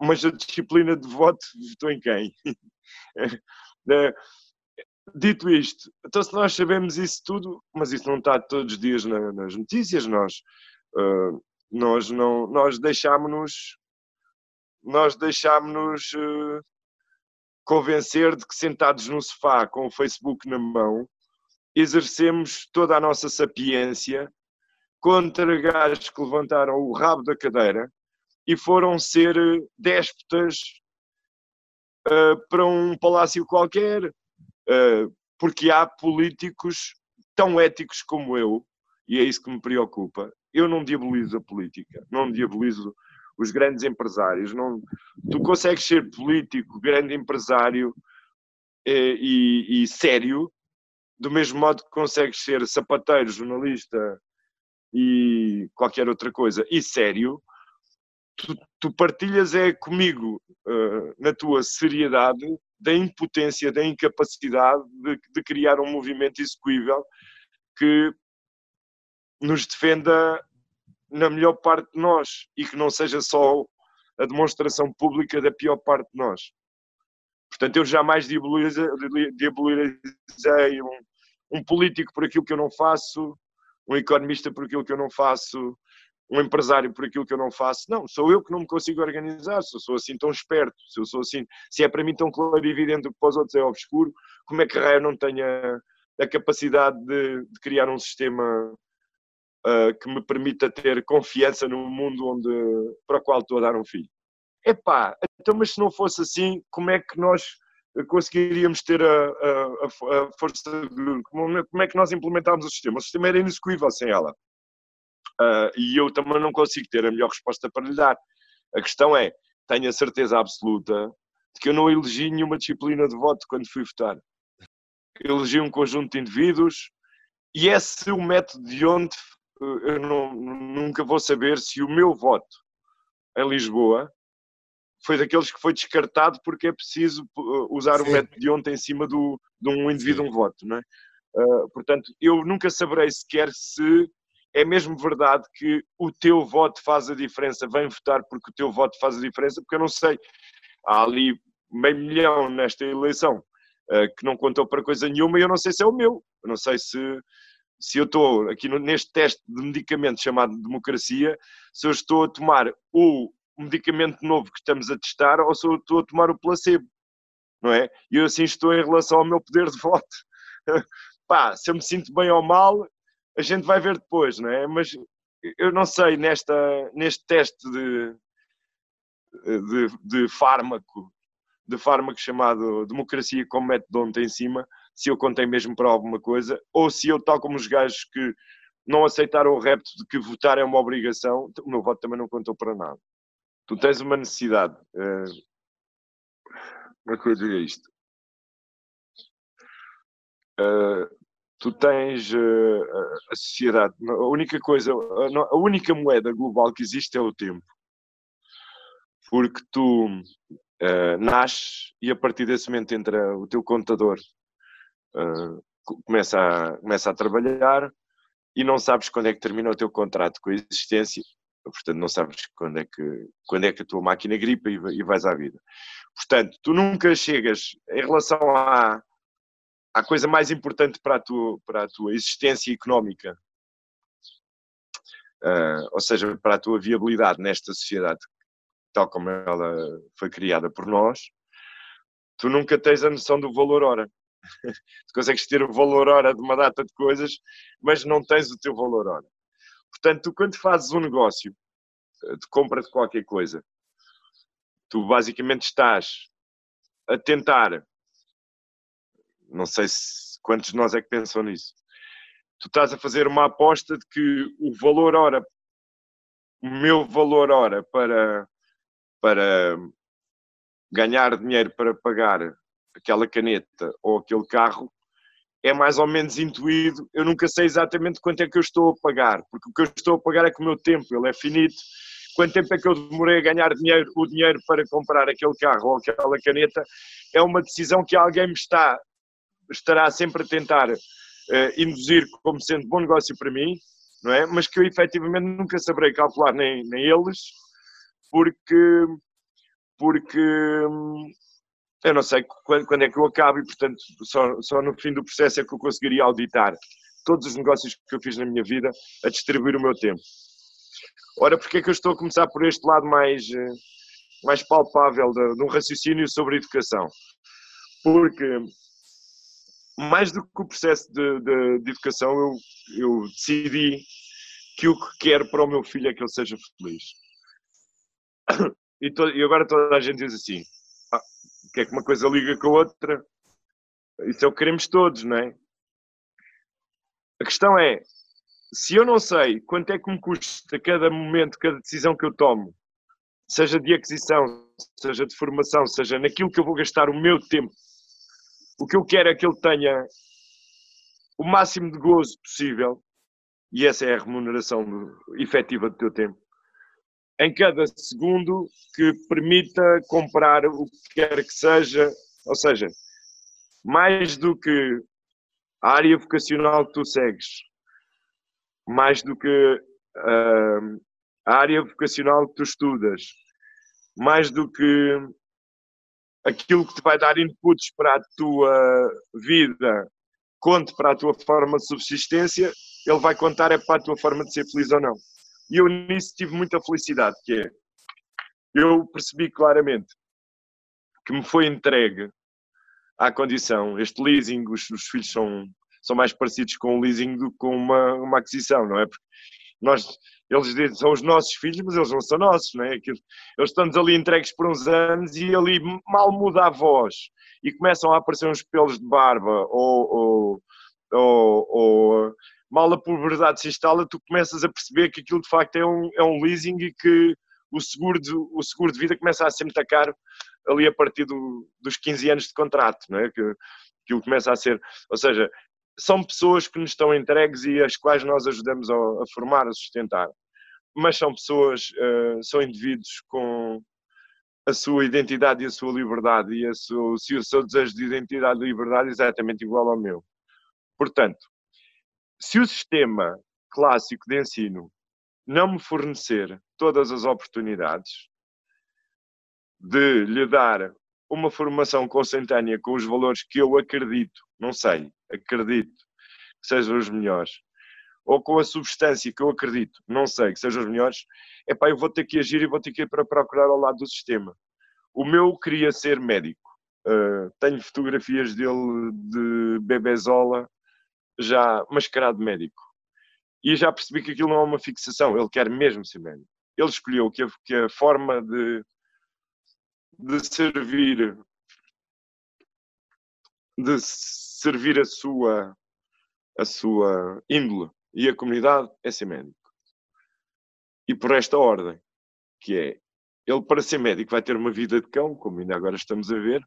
mas a disciplina de voto votou em quem? É, dito isto, então se nós sabemos isso tudo, mas isso não está todos os dias na, nas notícias, nós, uh, nós não, nós deixámos-nos, nós deixámos-nos uh, convencer de que sentados no sofá com o Facebook na mão, exercemos toda a nossa sapiência contra gajos que levantaram o rabo da cadeira e foram ser eh, déspotas uh, para um palácio qualquer, uh, porque há políticos tão éticos como eu, e é isso que me preocupa. Eu não diabolizo a política, não diabolizo os grandes empresários. Não, tu consegues ser político, grande empresário eh, e, e sério, do mesmo modo que consegues ser sapateiro, jornalista e qualquer outra coisa, e sério, tu, tu partilhas é comigo uh, na tua seriedade da impotência, da incapacidade de, de criar um movimento execuível que nos defenda na melhor parte de nós e que não seja só a demonstração pública da pior parte de nós. Portanto, eu jamais diabolizei um, um político por aquilo que eu não faço, um economista por aquilo que eu não faço, um empresário por aquilo que eu não faço. Não, sou eu que não me consigo organizar, se eu sou assim tão esperto, se eu sou assim, se é para mim tão claro e evidente que para os outros é obscuro, como é que raio não tenha a capacidade de, de criar um sistema uh, que me permita ter confiança no mundo onde, para o qual estou a dar um filho. Epá, então, mas se não fosse assim, como é que nós conseguiríamos ter a, a, a força de. Como é que nós implementámos o sistema? O sistema era inexecuível sem ela. Uh, e eu também não consigo ter a melhor resposta para lhe dar. A questão é: tenho a certeza absoluta de que eu não elegi nenhuma disciplina de voto quando fui votar. Elegi um conjunto de indivíduos e esse o método de onde eu não, nunca vou saber se o meu voto em Lisboa foi daqueles que foi descartado porque é preciso uh, usar Sim. o método de ontem em cima do, de um indivíduo, Sim. um voto, não é? Uh, portanto, eu nunca saberei sequer se é mesmo verdade que o teu voto faz a diferença, vem votar porque o teu voto faz a diferença, porque eu não sei, há ali meio milhão nesta eleição uh, que não contou para coisa nenhuma e eu não sei se é o meu, eu não sei se, se eu estou aqui no, neste teste de medicamento chamado democracia, se eu estou a tomar o medicamento novo que estamos a testar ou se eu estou a tomar o placebo, não é? E eu assim estou em relação ao meu poder de voto. Pá, se eu me sinto bem ou mal, a gente vai ver depois, não é? Mas eu não sei, nesta, neste teste de, de, de fármaco, de fármaco chamado Democracia com método em cima, se eu contei mesmo para alguma coisa, ou se eu, tal como os gajos que não aceitaram o repto de que votar é uma obrigação, o meu voto também não contou para nada. Tu tens uma necessidade. Uh, como é que eu diria isto? Uh, tu tens uh, a sociedade. A única coisa, a, única moeda global que existe é o tempo. Porque tu uh, nasces e a partir desse momento entra o teu contador, uh, começa, a, começa a trabalhar e não sabes quando é que termina o teu contrato com a existência. Portanto, não sabes quando é que, quando é que a tua máquina gripa e, e vais à vida. Portanto, tu nunca chegas em relação à, a coisa mais importante para a tua, para a tua existência económica, uh, ou seja, para a tua viabilidade nesta sociedade, tal como ela foi criada por nós, tu nunca tens a noção do valor hora. tu consegues ter o valor hora de uma data de coisas, mas não tens o teu valor hora. Portanto, tu quando fazes um negócio ah, de compra de qualquer coisa, tu basicamente estás a tentar não sei se quantos de nós é que pensam nisso. Tu estás a fazer uma aposta de que o valor hora, o meu valor hora para, para ganhar dinheiro para pagar aquela caneta ou aquele carro é mais ou menos intuído. Eu nunca sei exatamente quanto é que eu estou a pagar, porque o que eu estou a pagar é com o meu tempo, ele é finito. Quanto tempo é que eu demorei a ganhar dinheiro, o dinheiro para comprar aquele carro ou aquela caneta, é uma decisão que alguém me está estará sempre a tentar uh, induzir como sendo bom negócio para mim, não é? Mas que eu efetivamente nunca saberei calcular nem, nem eles, porque, porque hum, eu não sei quando, quando, é que eu acabo e, portanto, só, só no fim do processo é que eu conseguiria auditar todos os negócios que eu fiz na minha vida a distribuir o meu tempo. Ora, porque é que eu estou a começar por este lado mais, eh, mais palpável de, de um raciocínio sobre educação? Porque mais do que o processo de, de, de educação, eu, eu, decidi que o que quero para o meu filho é que ele seja feliz. E, e agora toda a gente diz assim: ah, que é que uma coisa liga com a outra? Isso é o que queremos todos, não é? A questão é, se eu não sei quanto é que me custa cada momento, cada decisão que eu tomo, seja de aquisição, seja de formação, seja naquilo que eu vou gastar o meu tempo, o que eu quero é que ele tenha o máximo de gozo possível, e essa é a remuneração efetiva do teu tempo, em cada segundo que permita comprar o que quer que seja, ou seja, mais do que a área vocacional que tu segues, mais do que uh, a área vocacional que tu estudas, mais do que aquilo que te vai dar inputs para a tua vida, conte para a tua forma de subsistência, ele vai contar é para a tua forma de ser feliz ou não. E eu nisso tive muita felicidade, que é, eu percebi claramente que me foi entregue à condição, este leasing, os, os filhos são, são mais parecidos com um leasing do que com uma, uma aquisição, não é? Porque nós, eles dizem, são os nossos filhos, mas eles não são nossos, não é? Eles estão-nos ali entregues por uns anos e ali mal muda a voz e começam a aparecer uns pelos de barba ou, ou, ou, ou mal a puberdade se instala, tu começas a perceber que aquilo de facto é um, é um leasing e que o seguro, de, o seguro de vida começa a ser muito caro ali a partir do, dos 15 anos de contrato, não é? Que aquilo começa a ser, ou seja, são pessoas que nos estão entregues e as quais nós ajudamos a, a formar, a sustentar. Mas são pessoas, uh, são indivíduos com a sua identidade e a sua liberdade e a sua, se o seu desejo de identidade e liberdade é exatamente igual ao meu. Portanto, se o sistema clássico de ensino não me fornecer todas as oportunidades de lhe dar uma formação consentânea com os valores que eu acredito, não sei, acredito que sejam os melhores, ou com a substância que eu acredito, não sei, que sejam os melhores, é pá, eu vou ter que agir e vou ter que ir para procurar ao lado do sistema. O meu queria ser médico. Uh, tenho fotografias dele de bebezola já mascarado médico. E já percebi que aquilo não é uma fixação, ele quer mesmo ser médico. Ele escolheu que a, que a forma de, de servir de servir a sua a sua índole e a comunidade é ser médico. E por esta ordem, que é ele para ser médico vai ter uma vida de cão, como ainda agora estamos a ver,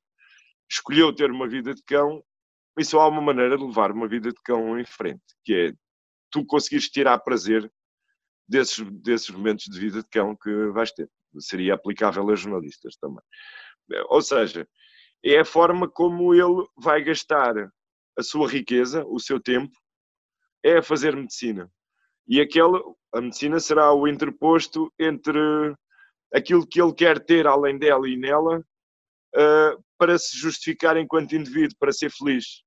escolheu ter uma vida de cão e só há uma maneira de levar uma vida de cão em frente, que é tu conseguires tirar prazer desses, desses momentos de vida de cão que vais ter. Seria aplicável a jornalistas também. Ou seja, é a forma como ele vai gastar a sua riqueza, o seu tempo, é fazer medicina. E aquela, a medicina será o interposto entre aquilo que ele quer ter além dela e nela uh, para se justificar enquanto indivíduo, para ser feliz.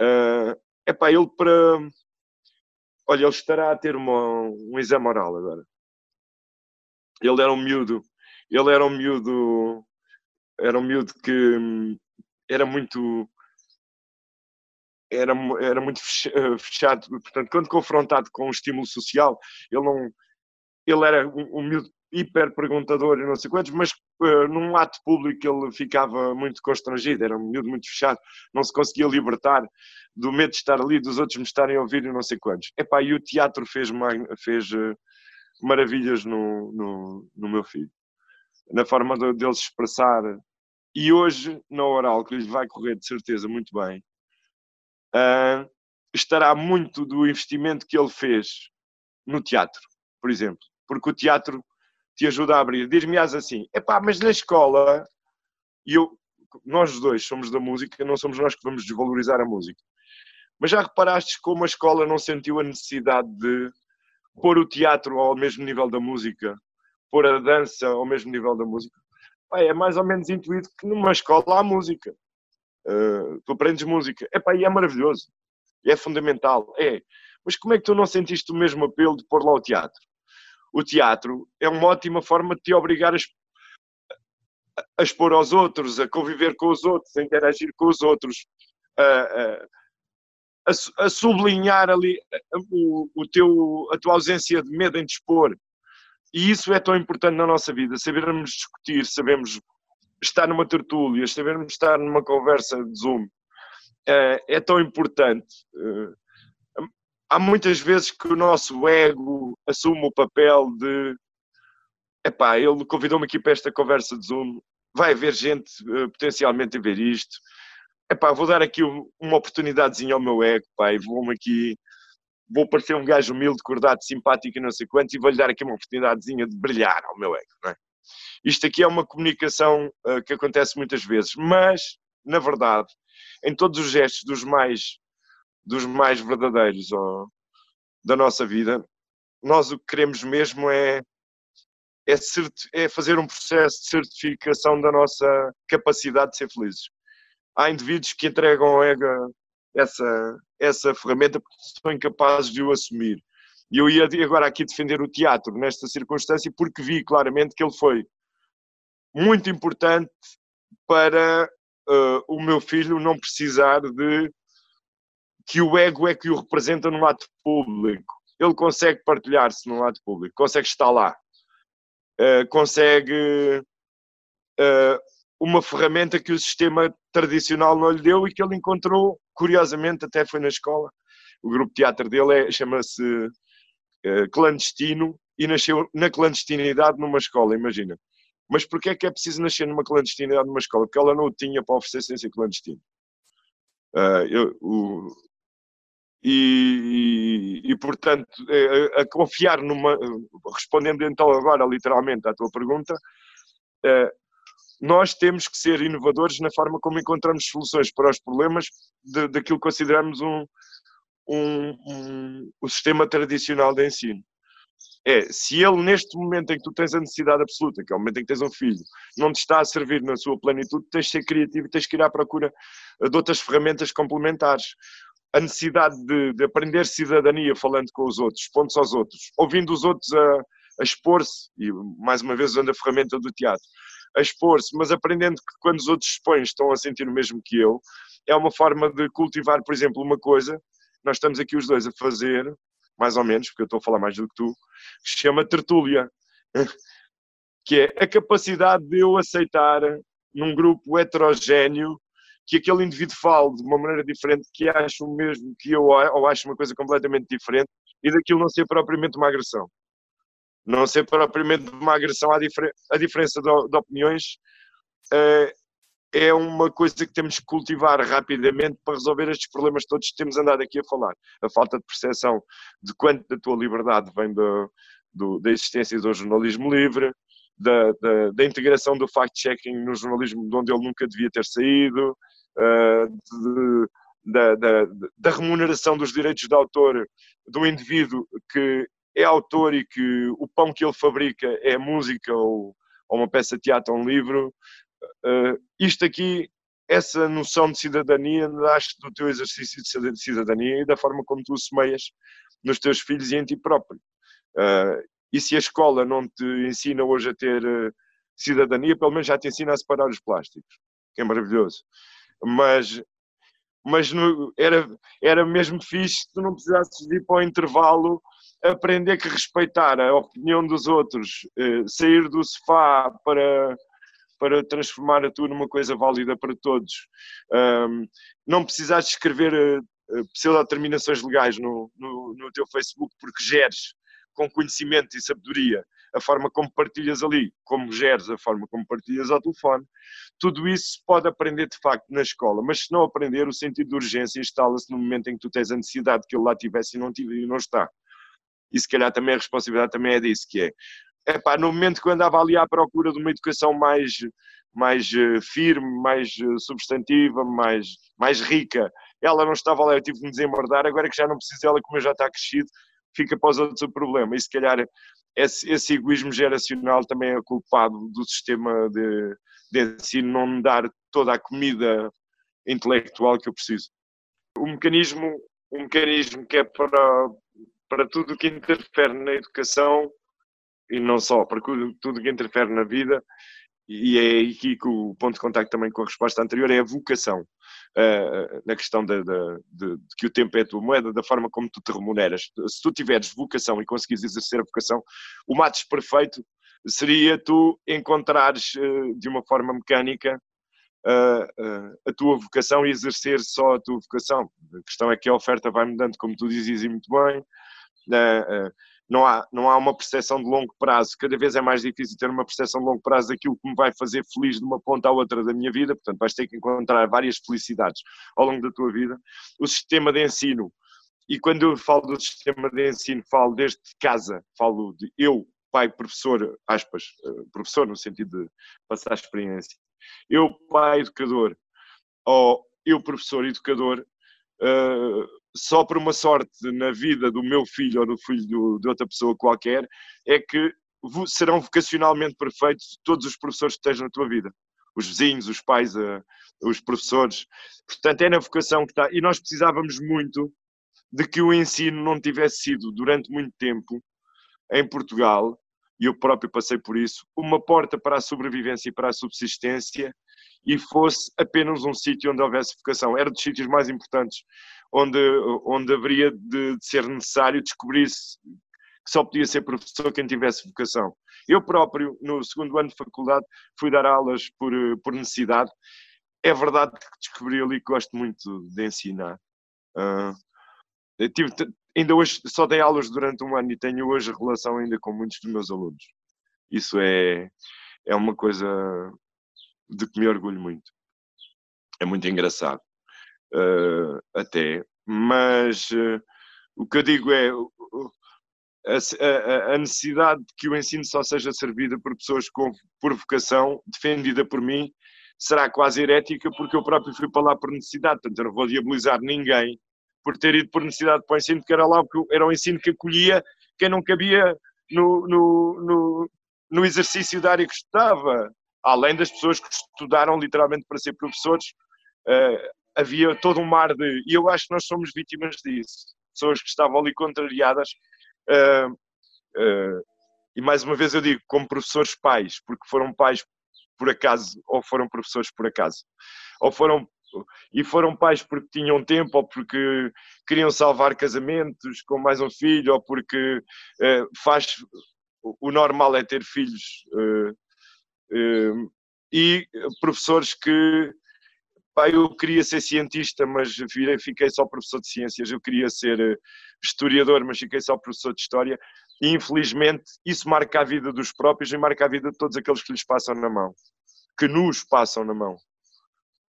Uh, epá, ele para. Olha, ele estará a ter uma, um exame oral agora. Ele era um miúdo. Ele era um miúdo. Era um miúdo que hum, era muito. Era, era muito fechado. Portanto, quando confrontado com um estímulo social, ele não. Ele era um, miúdo hiper perguntador e não sei quantos, mas uh, num ato público ele ficava muito constrangido, era um miúdo muito fechado, não se conseguia libertar do medo de estar ali, dos outros me estarem a ouvir e não sei quantos. Epá, e o teatro fez, fez uh, maravilhas no, no, no, meu filho, na forma de, dele se expressar. E hoje, na oral, que lhe vai correr de certeza muito bem, uh, estará muito do investimento que ele fez no teatro, por exemplo. Porque o teatro te ajuda a abrir. Diz-me-ás assim, epá, mas na escola, e eu, nós dois somos da música, não somos nós que vamos desvalorizar a música. Mas já reparaste como a escola não sentiu a necessidade de pôr o teatro ao mesmo nível da música, pôr a dança ao mesmo nível da música? Epá, é mais ou menos intuído que numa escola há música. Uh, tu aprendes música. Epá, e é maravilhoso. É fundamental. É. Mas como é que tu não sentiste o mesmo apelo de pôr lá o teatro? o teatro é uma ótima forma de te obrigar a, a expor aos outros, a conviver com os outros, a interagir com os outros, a, a, a, sublinhar ali o, o, teu, a tua ausência de medo em dispor. E isso é tão importante na nossa vida, sabermos discutir, sabemos estar numa tertúlia, sabermos estar numa conversa de Zoom. É, é tão importante. há muitas vezes que o nosso ego assume o papel de epá, ele convidou-me aqui para esta conversa de Zoom, vai haver gente uh, potencialmente a ver isto, epá, vou dar aqui uma oportunidadezinha ao meu ego, pá, e vou-me aqui, vou parecer um gajo humilde, cordado, simpático e não sei quanto, e vou-lhe dar aqui uma oportunidadezinha de brilhar ao meu ego, não é? Isto aqui é uma comunicação uh, que acontece muitas vezes, mas, na verdade, em todos os gestos dos mais, dos mais verdadeiros oh, da nossa vida, nós o que queremos mesmo é, é, é fazer um processo de certificação da nossa capacidade de ser felizes. Há indivíduos que entregam ao ego essa, essa ferramenta porque são incapazes de o assumir. E eu ia agora aqui defender o teatro nesta circunstância porque vi claramente que ele foi muito importante para uh, o meu filho não precisar de que o ego é que o representa num ato público. Ele consegue partilhar-se num ato público, consegue estar lá, uh, consegue uh, uma ferramenta que o sistema tradicional não lhe deu e que ele encontrou, curiosamente, até foi na escola. O grupo de teatro dele é, chama-se Clandestino e nasceu na clandestinidade numa escola, imagina. Mas porquê é que é preciso nascer numa clandestinidade numa escola? Porque ela não o tinha para oferecer sem ser clandestino. Uh, eu, o, e, e, e, portanto, a, a, confiar numa. Respondendo então agora literalmente à tua pergunta, uh, nós temos que ser inovadores na forma como encontramos soluções para os problemas de, daquilo que consideramos um, um, um, um sistema tradicional de ensino é se ele, neste momento em que tu tens a necessidade absoluta, que é o momento em que tens um filho, não te está a servir na sua plenitude, tens de ser criativo e tens que ir à procura de outras ferramentas complementares. A necessidade de, de aprender cidadania falando com os outros, pontos aos outros, ouvindo os outros a, a expor-se, e mais uma vez usando a ferramenta do teatro, a expor-se, mas aprendendo que quando os outros expõem estão a sentir o mesmo que eu, é uma forma de cultivar, por exemplo, uma coisa, nós estamos aqui os dois a fazer, mais ou menos, porque eu estou a falar mais do que tu, que se chama tertúlia, que é a capacidade de eu aceitar num grupo heterogéneo que aquele indivíduo fale de uma maneira diferente, que acha o mesmo que eu, ou acha uma coisa completamente diferente, e daquilo não ser propriamente uma agressão. Não ser propriamente uma agressão à, difer à diferença de, de opiniões uh, é uma coisa que temos que cultivar rapidamente para resolver estes problemas todos que temos andado aqui a falar. A falta de percepção de quanto da tua liberdade vem do, do, da existência do jornalismo livre, da, da, da integração do fact-checking no jornalismo de onde ele nunca devia ter saído, uh, de, da, da, da, remuneração dos direitos de autor do indivíduo que é autor e que o pão que ele fabrica é música ou, ou uma peça de teatro ou um livro, Uh, isto aqui, essa noção de cidadania, nasce do teu exercício de cidadania e da forma como tu semeias nos teus filhos e em ti próprio. Uh, e se a escola não te ensina hoje a ter uh, cidadania, pelo menos já te ensina a separar os plásticos, que é maravilhoso. Mas, mas no, era, era mesmo fixe se tu não precisasses ir para o intervalo aprender que respeitar a opinião dos outros, sair do sofá para para transformar a tua numa coisa válida para todos. Um, não precisas de escrever uh, pseudo-determinações legais no, no, no teu Facebook porque geres com conhecimento e sabedoria a forma como partilhas ali, como geres a forma como partilhas ao telefone, tudo isso pode aprender de facto na escola, mas se não aprender, o sentido de urgência instala-se no momento em que tu tens a necessidade que ele lá tivesse e não, tive, e não está. E se calhar também a responsabilidade também é disso, que é epá, no momento que eu andava ali à procura de uma educação mais, mais uh, firme, mais uh, substantiva, mais, mais rica, ela não estava lá, eu tive de me desembardar, agora que já não preciso dela, como eu já está crescido, fica para os outros o problema. E se calhar esse, esse egoísmo geracional também é culpado do sistema de, de ensino não me dar toda a comida intelectual que eu preciso. O mecanismo, um mecanismo que é para, para tudo o que interfere na educação e não só, para tudo que interfere na vida, e é aqui que o ponto de contacto também com a resposta anterior é a vocação, uh, na questão de, de, de, de, que o tempo é a tua moeda, da forma como tu te remuneras. Se tu tiveres vocação e conseguires exercer a vocação, o mates perfeito seria tu encontrares uh, de uma forma mecânica a, a, tua vocação e exercer só a tua vocação. A questão é que a oferta vai mudando, como tu dizes muito bem, não há, não há uma percepção de longo prazo. Cada vez é mais difícil ter uma percepção de longo prazo daquilo que me vai fazer feliz de uma ponta à outra da minha vida. Portanto, vais ter que encontrar várias felicidades ao longo da tua vida. O sistema de ensino, e quando eu falo do sistema de ensino, falo desde casa, falo de eu, pai, professor, aspas, eh, professor no sentido de passar a experiência. Eu, pai, educador, ou eu, professor, educador, uh, só por uma sorte na vida do meu filho ou do filho do, de outra pessoa qualquer, é que serão vocacionalmente perfeitos todos os professores que estejam na tua vida. Os vizinhos, os pais, uh, os professores. Portanto, é na vocação que está. E nós precisávamos muito de que o ensino não tivesse sido, durante muito tempo, em Portugal, e eu próprio passei por isso, uma porta para a sobrevivência e para a subsistência e fosse apenas um sítio onde houvesse vocação. Era dos sítios mais importantes onde, onde haveria de, de ser necessário descobrir-se que só podia ser professor quem tivesse vocação. Eu próprio, no segundo ano de faculdade, fui dar aulas por, por necessidade. É verdade que descobri ali que gosto muito de ensinar. Uh, tive, ainda hoje só dei aulas durante um ano e tenho hoje relação ainda com muitos dos meus alunos. Isso é, é uma coisa de que me orgulho muito. É muito engraçado uh, até, mas uh, o que eu digo é a, a, a, necessidade de que o ensino só seja servido por pessoas com, por vocação, defendida por mim, será quase herética, porque eu próprio fui para lá por necessidade, portanto eu não vou diabolizar ninguém por ter ido por necessidade para o ensino, porque era lá porque era um ensino que acolhia quem não cabia no, no, no, no exercício da área que estudava. Além das pessoas que estudaram literalmente para ser professores, uh, havia todo um mar de. E eu acho que nós somos vítimas disso. Pessoas que estavam ali contrariadas. Uh, uh, e mais uma vez eu digo, como professores pais, porque foram pais por acaso, ou foram professores por acaso, ou foram e foram pais porque tinham tempo ou porque queriam salvar casamentos com mais um filho ou porque uh, faz o normal é ter filhos uh, uh, e professores que Pá, eu queria ser cientista, mas fiquei só professor de ciências. Eu queria ser eh, historiador, mas fiquei só professor de história. E infelizmente isso marca a vida dos próprios e marca a vida de todos aqueles que lhes passam na mão, que nos passam na mão.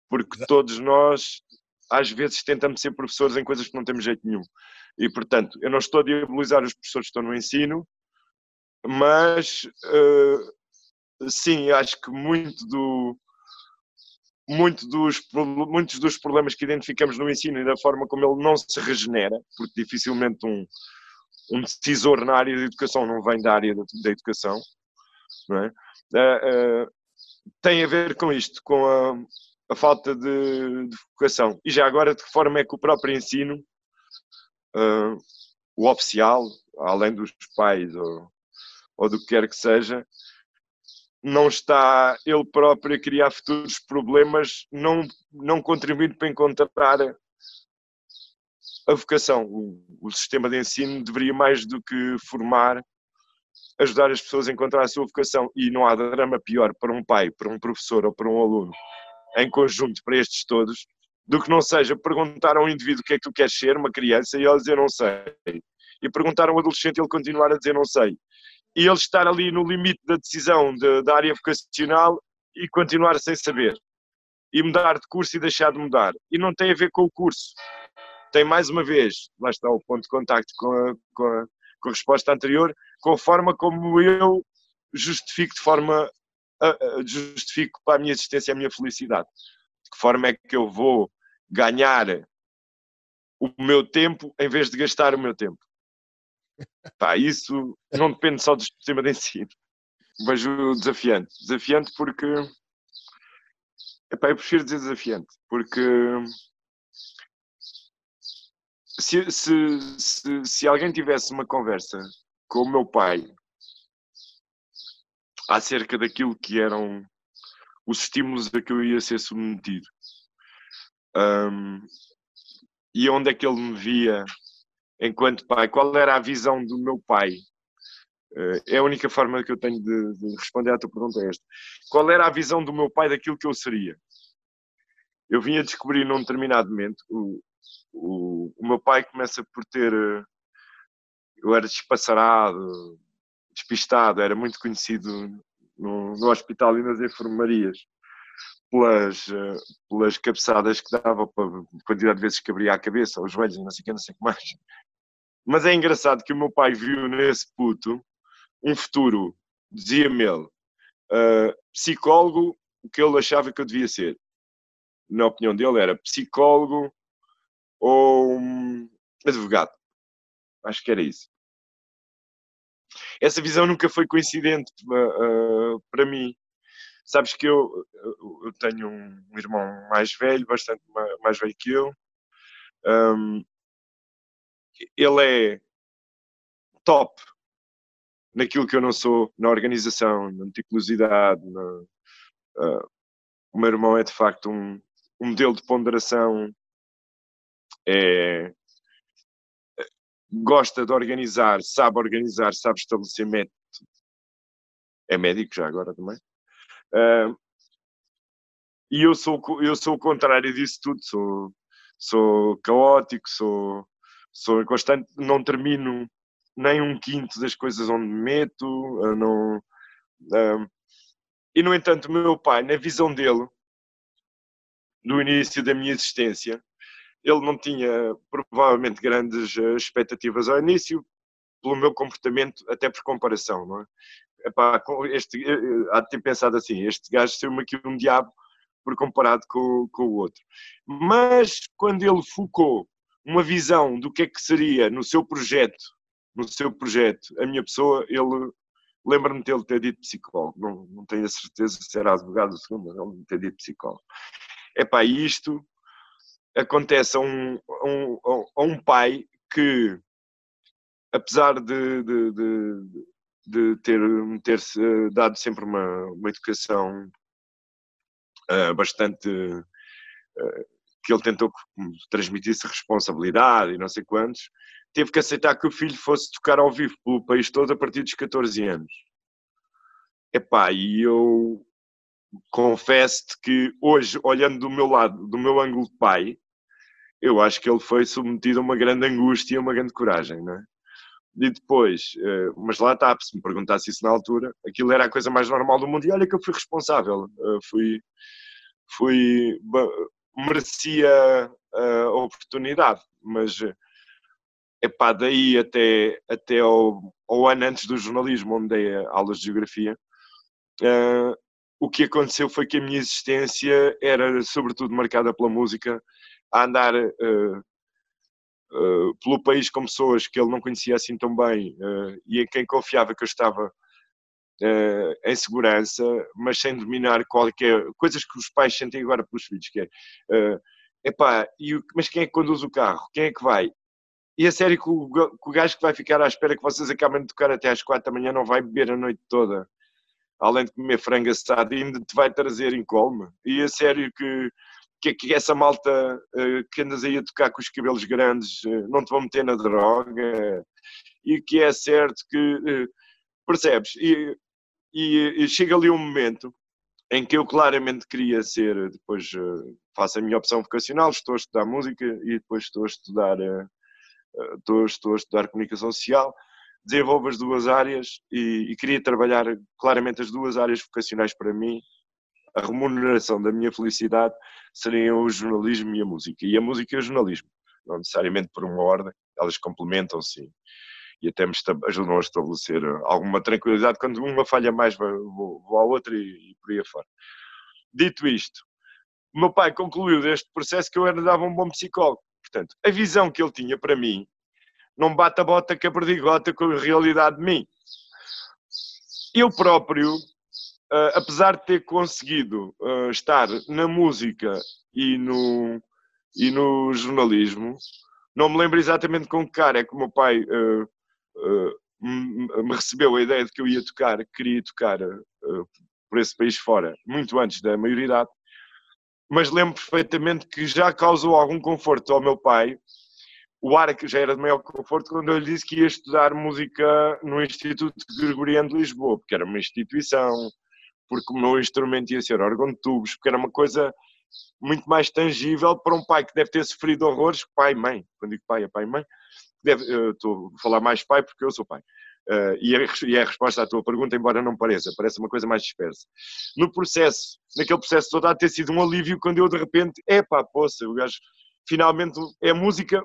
Porque todos nós, às vezes, tentamos ser professores em coisas que não temos jeito nenhum. E portanto, eu não estou a diabolizar os professores que estão no ensino, mas uh, sim, acho que muito do muito dos, muitos dos problemas que identificamos no ensino e da forma como ele não se regenera, porque dificilmente um, um decisor na área de educação não vem da área da, da educação, é? Uh, uh, tem a ver com isto, com a, a falta de, de, vocação. E já agora, de que forma é que o próprio ensino, uh, o oficial, além dos pais ou, ou do que quer que seja, não está ele próprio a criar futuros problemas, não, não contribuindo para encontrar a vocação. O, o, sistema de ensino deveria, mais do que formar, ajudar as pessoas a encontrar a sua vocação. E não há drama pior para um pai, para um professor ou para um aluno, em conjunto para estes todos, do que não seja perguntar a um indivíduo o que é que tu queres ser, uma criança, e ele dizer não sei. E perguntar a um adolescente e ele continuar a dizer não sei e ele estar ali no limite da decisão de, da área vocacional e continuar sem saber. E mudar de curso e deixar de mudar. E não tem a ver com o curso. Tem mais uma vez, lá está o ponto de contacto com a, com a, com a resposta anterior, com a forma como eu justifico de forma justifico para a minha existência a minha felicidade. De que forma é que eu vou ganhar o meu tempo em vez de gastar o meu tempo? Pá, isso não depende só do sistema de ensino. Vejo desafiante. Desafiante porque. Epá, eu prefiro dizer desafiante, porque se, se, se, se alguém tivesse uma conversa com o meu pai acerca daquilo que eram os estímulos a que eu ia ser submetido um, e onde é que ele me via enquanto pai, qual era a visão do meu pai? Eh, é a única forma que eu tenho de, de responder à tua pergunta é esta. Qual era a visão do meu pai daquilo que eu seria? eu vim a descobrir num determinado momento, o, o, o meu pai começa por ter, eh, eu era despassarado, despistado, era muito conhecido no, no hospital e nas enfermarias pelas, eh, pelas cabeçadas que dava, pela quantidade de vezes que abria a cabeça, os joelhos, não sei o que, não sei o que mais. Mas é engraçado que o meu pai viu nesse puto um futuro, dizia-me ele, uh, psicólogo, o que ele achava que eu devia ser. Na opinião dele, era psicólogo ou advogado. Acho que era isso. Essa visão nunca foi coincidente uh, para mim. Sabes que eu, eu tenho um irmão mais velho, bastante mais velho que eu. Um, ele é top naquilo que eu não sou, na organização, na meticulosidade. Na, uh, o meu irmão é de facto um, um modelo de ponderação. É, gosta de organizar, sabe organizar, sabe estabelecer método. É médico já agora também. Uh, e eu sou, eu sou o contrário disso tudo. Sou, sou caótico, sou, sou constante, não termino nem um quinto das coisas onde me meto. Não, uh, e, no entanto, o meu pai, na visão dele, do início da minha existência, ele não tinha provavelmente grandes eh, expectativas ao início, pelo meu comportamento, até por comparação, não é? epá, este, eh, eh, há de ter pensado assim, este gajo saiu-me aqui um diabo por comparado com, com o outro. Mas quando ele focou uma visão do que é que seria no seu projeto, no seu projeto, a minha pessoa, ele lembra-me de ele ter dito psicólogo, não, não tenho a certeza se era advogado ou segundo, mas ele ter dito psicólogo. Epá, isto acontece a um, a um, a um pai que, apesar de, de, de, de ter, ter -se dado sempre uma, uma educação uh, bastante. Uh, que ele tentou transmitir-se responsabilidade e não sei quantos, teve que aceitar que o filho fosse tocar ao vivo pelo país todo a partir dos 14 anos. Epá, e eu confesso-te que hoje, olhando do meu lado, do meu ângulo de pai, eu acho que ele foi submetido a uma grande angústia e uma grande coragem, não é? E depois, uh, mas lá está, se me perguntasse isso na altura, aquilo era a coisa mais normal do mundo e olha que eu fui responsável, uh, fui, fui, merecia a oportunidade, mas epá, daí até, até ao, ao ano antes do jornalismo, onde dei aulas de geografia, o que aconteceu foi que a minha existência era sobretudo marcada pela música, a andar uh, uh, pelo país com pessoas que ele não conhecia assim tão bem uh, e em quem confiava que eu estava em segurança, mas sem dominar qualquer coisas que os pais sentem agora pelos filhos, que é epá, e mas quem é que conduz o carro? Quem é que vai? E a sério que o, que o gajo que vai ficar à espera que vocês acabem de tocar até às quatro da manhã não vai beber a noite toda, além de comer frango assado, ainda te vai trazer em. E a sério que que, que essa malta uh, que andas aí a tocar com os cabelos grandes uh, não te vão meter na droga. E que é certo que uh, percebes? E, e, e, chega ali um momento em que eu claramente queria ser depois faço a minha opção vocacional estou a estudar música e depois estou a estudar estou, estou a estudar comunicação social. Desenvolvo as duas áreas e, e queria trabalhar claramente as duas áreas vocacionais para mim. A remuneração da minha felicidade seriam o jornalismo e a música. E a música e o jornalismo, não necessariamente por uma ordem, elas complementam-se e até me ajudam a estabelecer alguma tranquilidade. Quando uma falha mais, vou, vou à outra e, e por aí afora. Dito isto, o meu pai concluiu deste processo que eu era dava um bom psicólogo. Portanto, a visão que ele tinha para mim não bate a bota com a perdigota com a realidade de mim. Eu próprio uh, apesar de ter conseguido uh, estar na música e no, e no jornalismo, não me lembro exatamente com que cara é que o meu pai uh, me recebeu a ideia de que eu ia tocar, queria tocar por esse país fora, muito antes da maioridade, mas lembro perfeitamente que já causou algum conforto ao meu pai. O ar que já era de maior conforto quando eu lhe disse que ia estudar música no Instituto Gregoriano de Lisboa, porque era uma instituição porque o meu instrumento ia ser órgão de tubos, porque era uma coisa muito mais tangível para um pai que deve ter sofrido horrores, pai e mãe, quando digo pai é pai e mãe, deve, estou a falar mais pai porque eu sou pai. Uh, e, é, e a resposta à tua pergunta, embora não pareça, parece uma coisa mais dispersa. No processo, naquele processo todo, há de ter sido um alívio quando eu de repente, epá, poça, o gajo finalmente é música,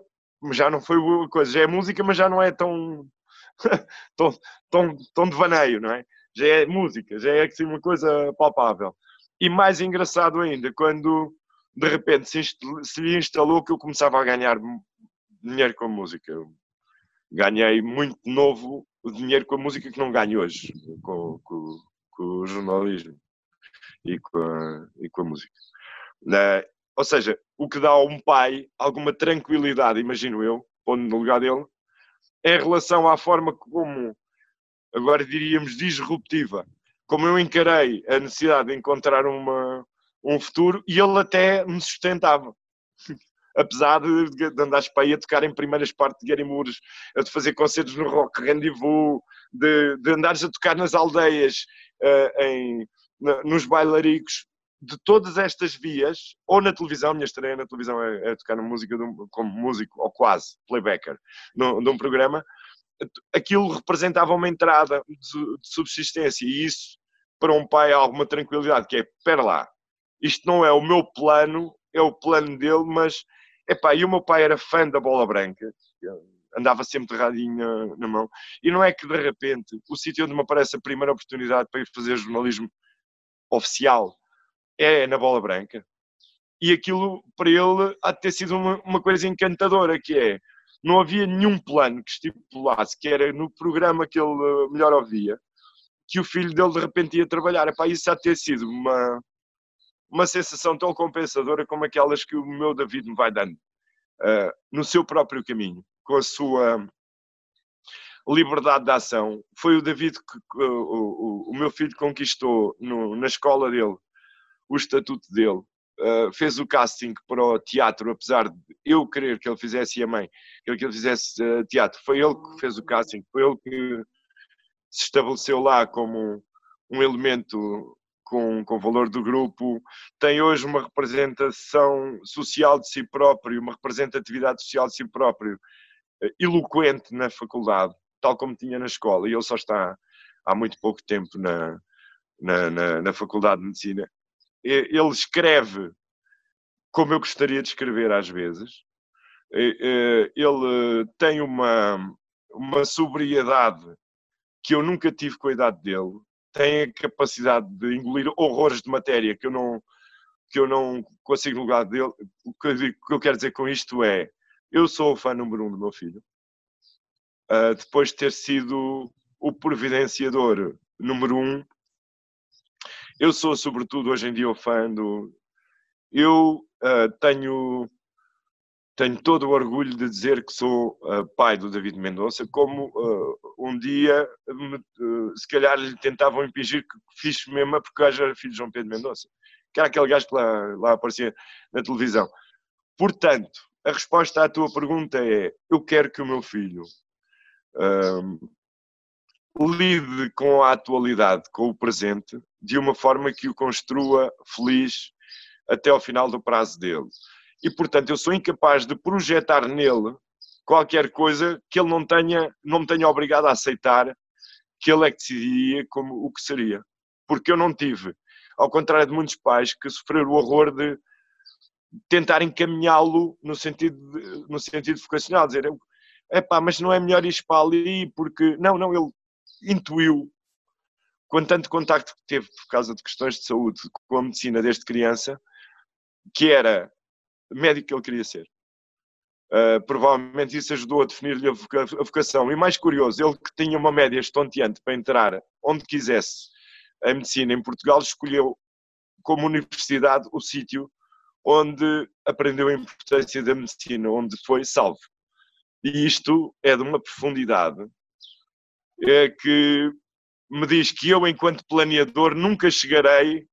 já não foi coisa, já é música, mas já não é tão, tão, tão, tão devaneio, não é? Já é música, já é assim, uma coisa palpável. E mais engraçado ainda, quando de repente se, se lhe instalou que eu começava a ganhar dinheiro com a música. Ganhei muito novo o dinheiro com a música que não ganho hoje, com, com, com o jornalismo e com a, e com a música. Ou seja, o que dá a um pai alguma tranquilidade, imagino eu, pondo no lugar dele, em relação à forma como, agora diríamos, disruptiva, como eu encarei a necessidade de encontrar uma, um futuro e ele até me sustentava. Apesar de, de andar para aí a tocar em primeiras partes de Gary Moores, de fazer concertos no Rock Rendezvous, de, de andares a tocar nas aldeias, uh, em, na, nos bailaricos, de todas estas vias, ou na televisão, a minha estreia na televisão é, é tocar música um, como músico, ou quase, playbacker, no, de um programa, aquilo representava uma entrada de, subsistência e isso, para um pai, há alguma tranquilidade, que é, espera lá, isto não é o meu plano, é o plano dele, mas, epá, e o meu pai era fã da bola branca, andava sempre de radinho na mão, e não é que de repente o sítio onde me aparece a primeira oportunidade para ir fazer jornalismo oficial é na bola branca. E aquilo para ele há de ter sido uma, uma coisa encantadora, que é não havia nenhum plano que estipulasse que era no programa que ele eh, melhor ouvia que o filho dele de repente ia trabalhar. Epá, isso de ter sido uma, uma sensação tão compensadora como aquelas que o meu David me vai dando uh, no seu próprio caminho, com a sua liberdade de ação. Foi o David que uh, o, o, meu filho conquistou no, na escola dele o estatuto dele, uh, fez o casting para o teatro, apesar de eu querer que ele fizesse e a mãe querer que ele fizesse uh, teatro. Foi ele que fez o casting, foi ele que se estabeleceu lá como um elemento com, com valor do grupo, tem hoje uma representação social de si próprio, uma representatividade social de si próprio uh, eloquente na faculdade, tal como tinha na escola, e ele só está há muito pouco tempo na, na, na, na Faculdade de Medicina ele escreve como eu gostaria de escrever às vezes. Ele tem uma, uma sobriedade que eu nunca tive com a idade dele. Tem a capacidade de engolir horrores de matéria que eu não, que eu não consigo lugar dele. O que, eu, quero dizer com isto é: eu sou o fã número um do meu filho. Uh, depois de ter sido o providenciador número um eu sou, sobretudo, hoje em dia, o fã do. Eu uh, tenho, tenho todo o orgulho de dizer que sou uh, pai do David Mendonça, como uh, um dia, se calhar, lhe tentavam impingir que fiz mesmo porque o gajo era filho de João Pedro Mendonça, que era aquele gajo que lá, lá aparecia na televisão. Portanto, a resposta à tua pergunta é: eu quero que o meu filho lide com a atualidade, com o presente, de uma forma que o construa feliz até ao final do prazo dele. E, portanto, eu sou incapaz de projetar nele qualquer coisa que ele não tenha, não me tenha obrigado a aceitar que ele é que decidiria como o que seria. Porque eu não tive, ao contrário de muitos pais que sofreram o horror de tentar encaminhá-lo no sentido, no sentido vocacional, dizer, é pá, mas não é melhor ir para ali porque. Não, não, ele intuiu, com tanto contacto que teve por causa de questões de saúde com a medicina desde criança, que era médico que ele queria ser. Uh, provavelmente isso ajudou a definir-lhe a vocação. E mais curioso, ele que tinha uma média estonteante para entrar onde quisesse a medicina em Portugal, escolheu como universidade o sítio onde aprendeu a importância da medicina, onde foi salvo. E isto é de uma profundidade é que me diz que eu, enquanto planeador, nunca chegarei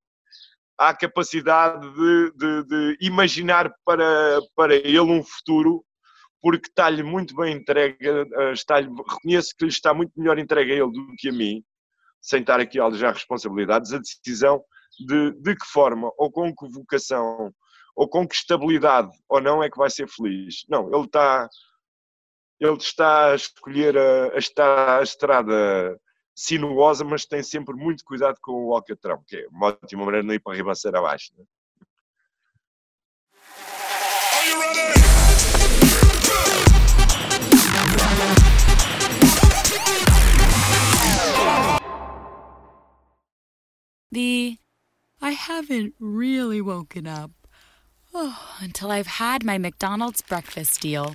à capacidade de, de, de imaginar para, para ele um futuro, porque está-lhe muito bem entregue, eh, está reconheço que lhe está muito melhor entregue a ele do que a mim, sem estar aqui a alejar responsabilidades, a decisão de, de que forma, ou com que vocação, ou com que estabilidade, ou não, é que vai ser feliz. Não, ele está, ele está a escolher a, a, a estrada sinuosa, mas tem sempre muito cuidado com o alcatrão, que é uma ótima maneira de não ir para a ribanceira abaixo. Né? The I haven't really woken up oh, until I've had my McDonald's breakfast deal.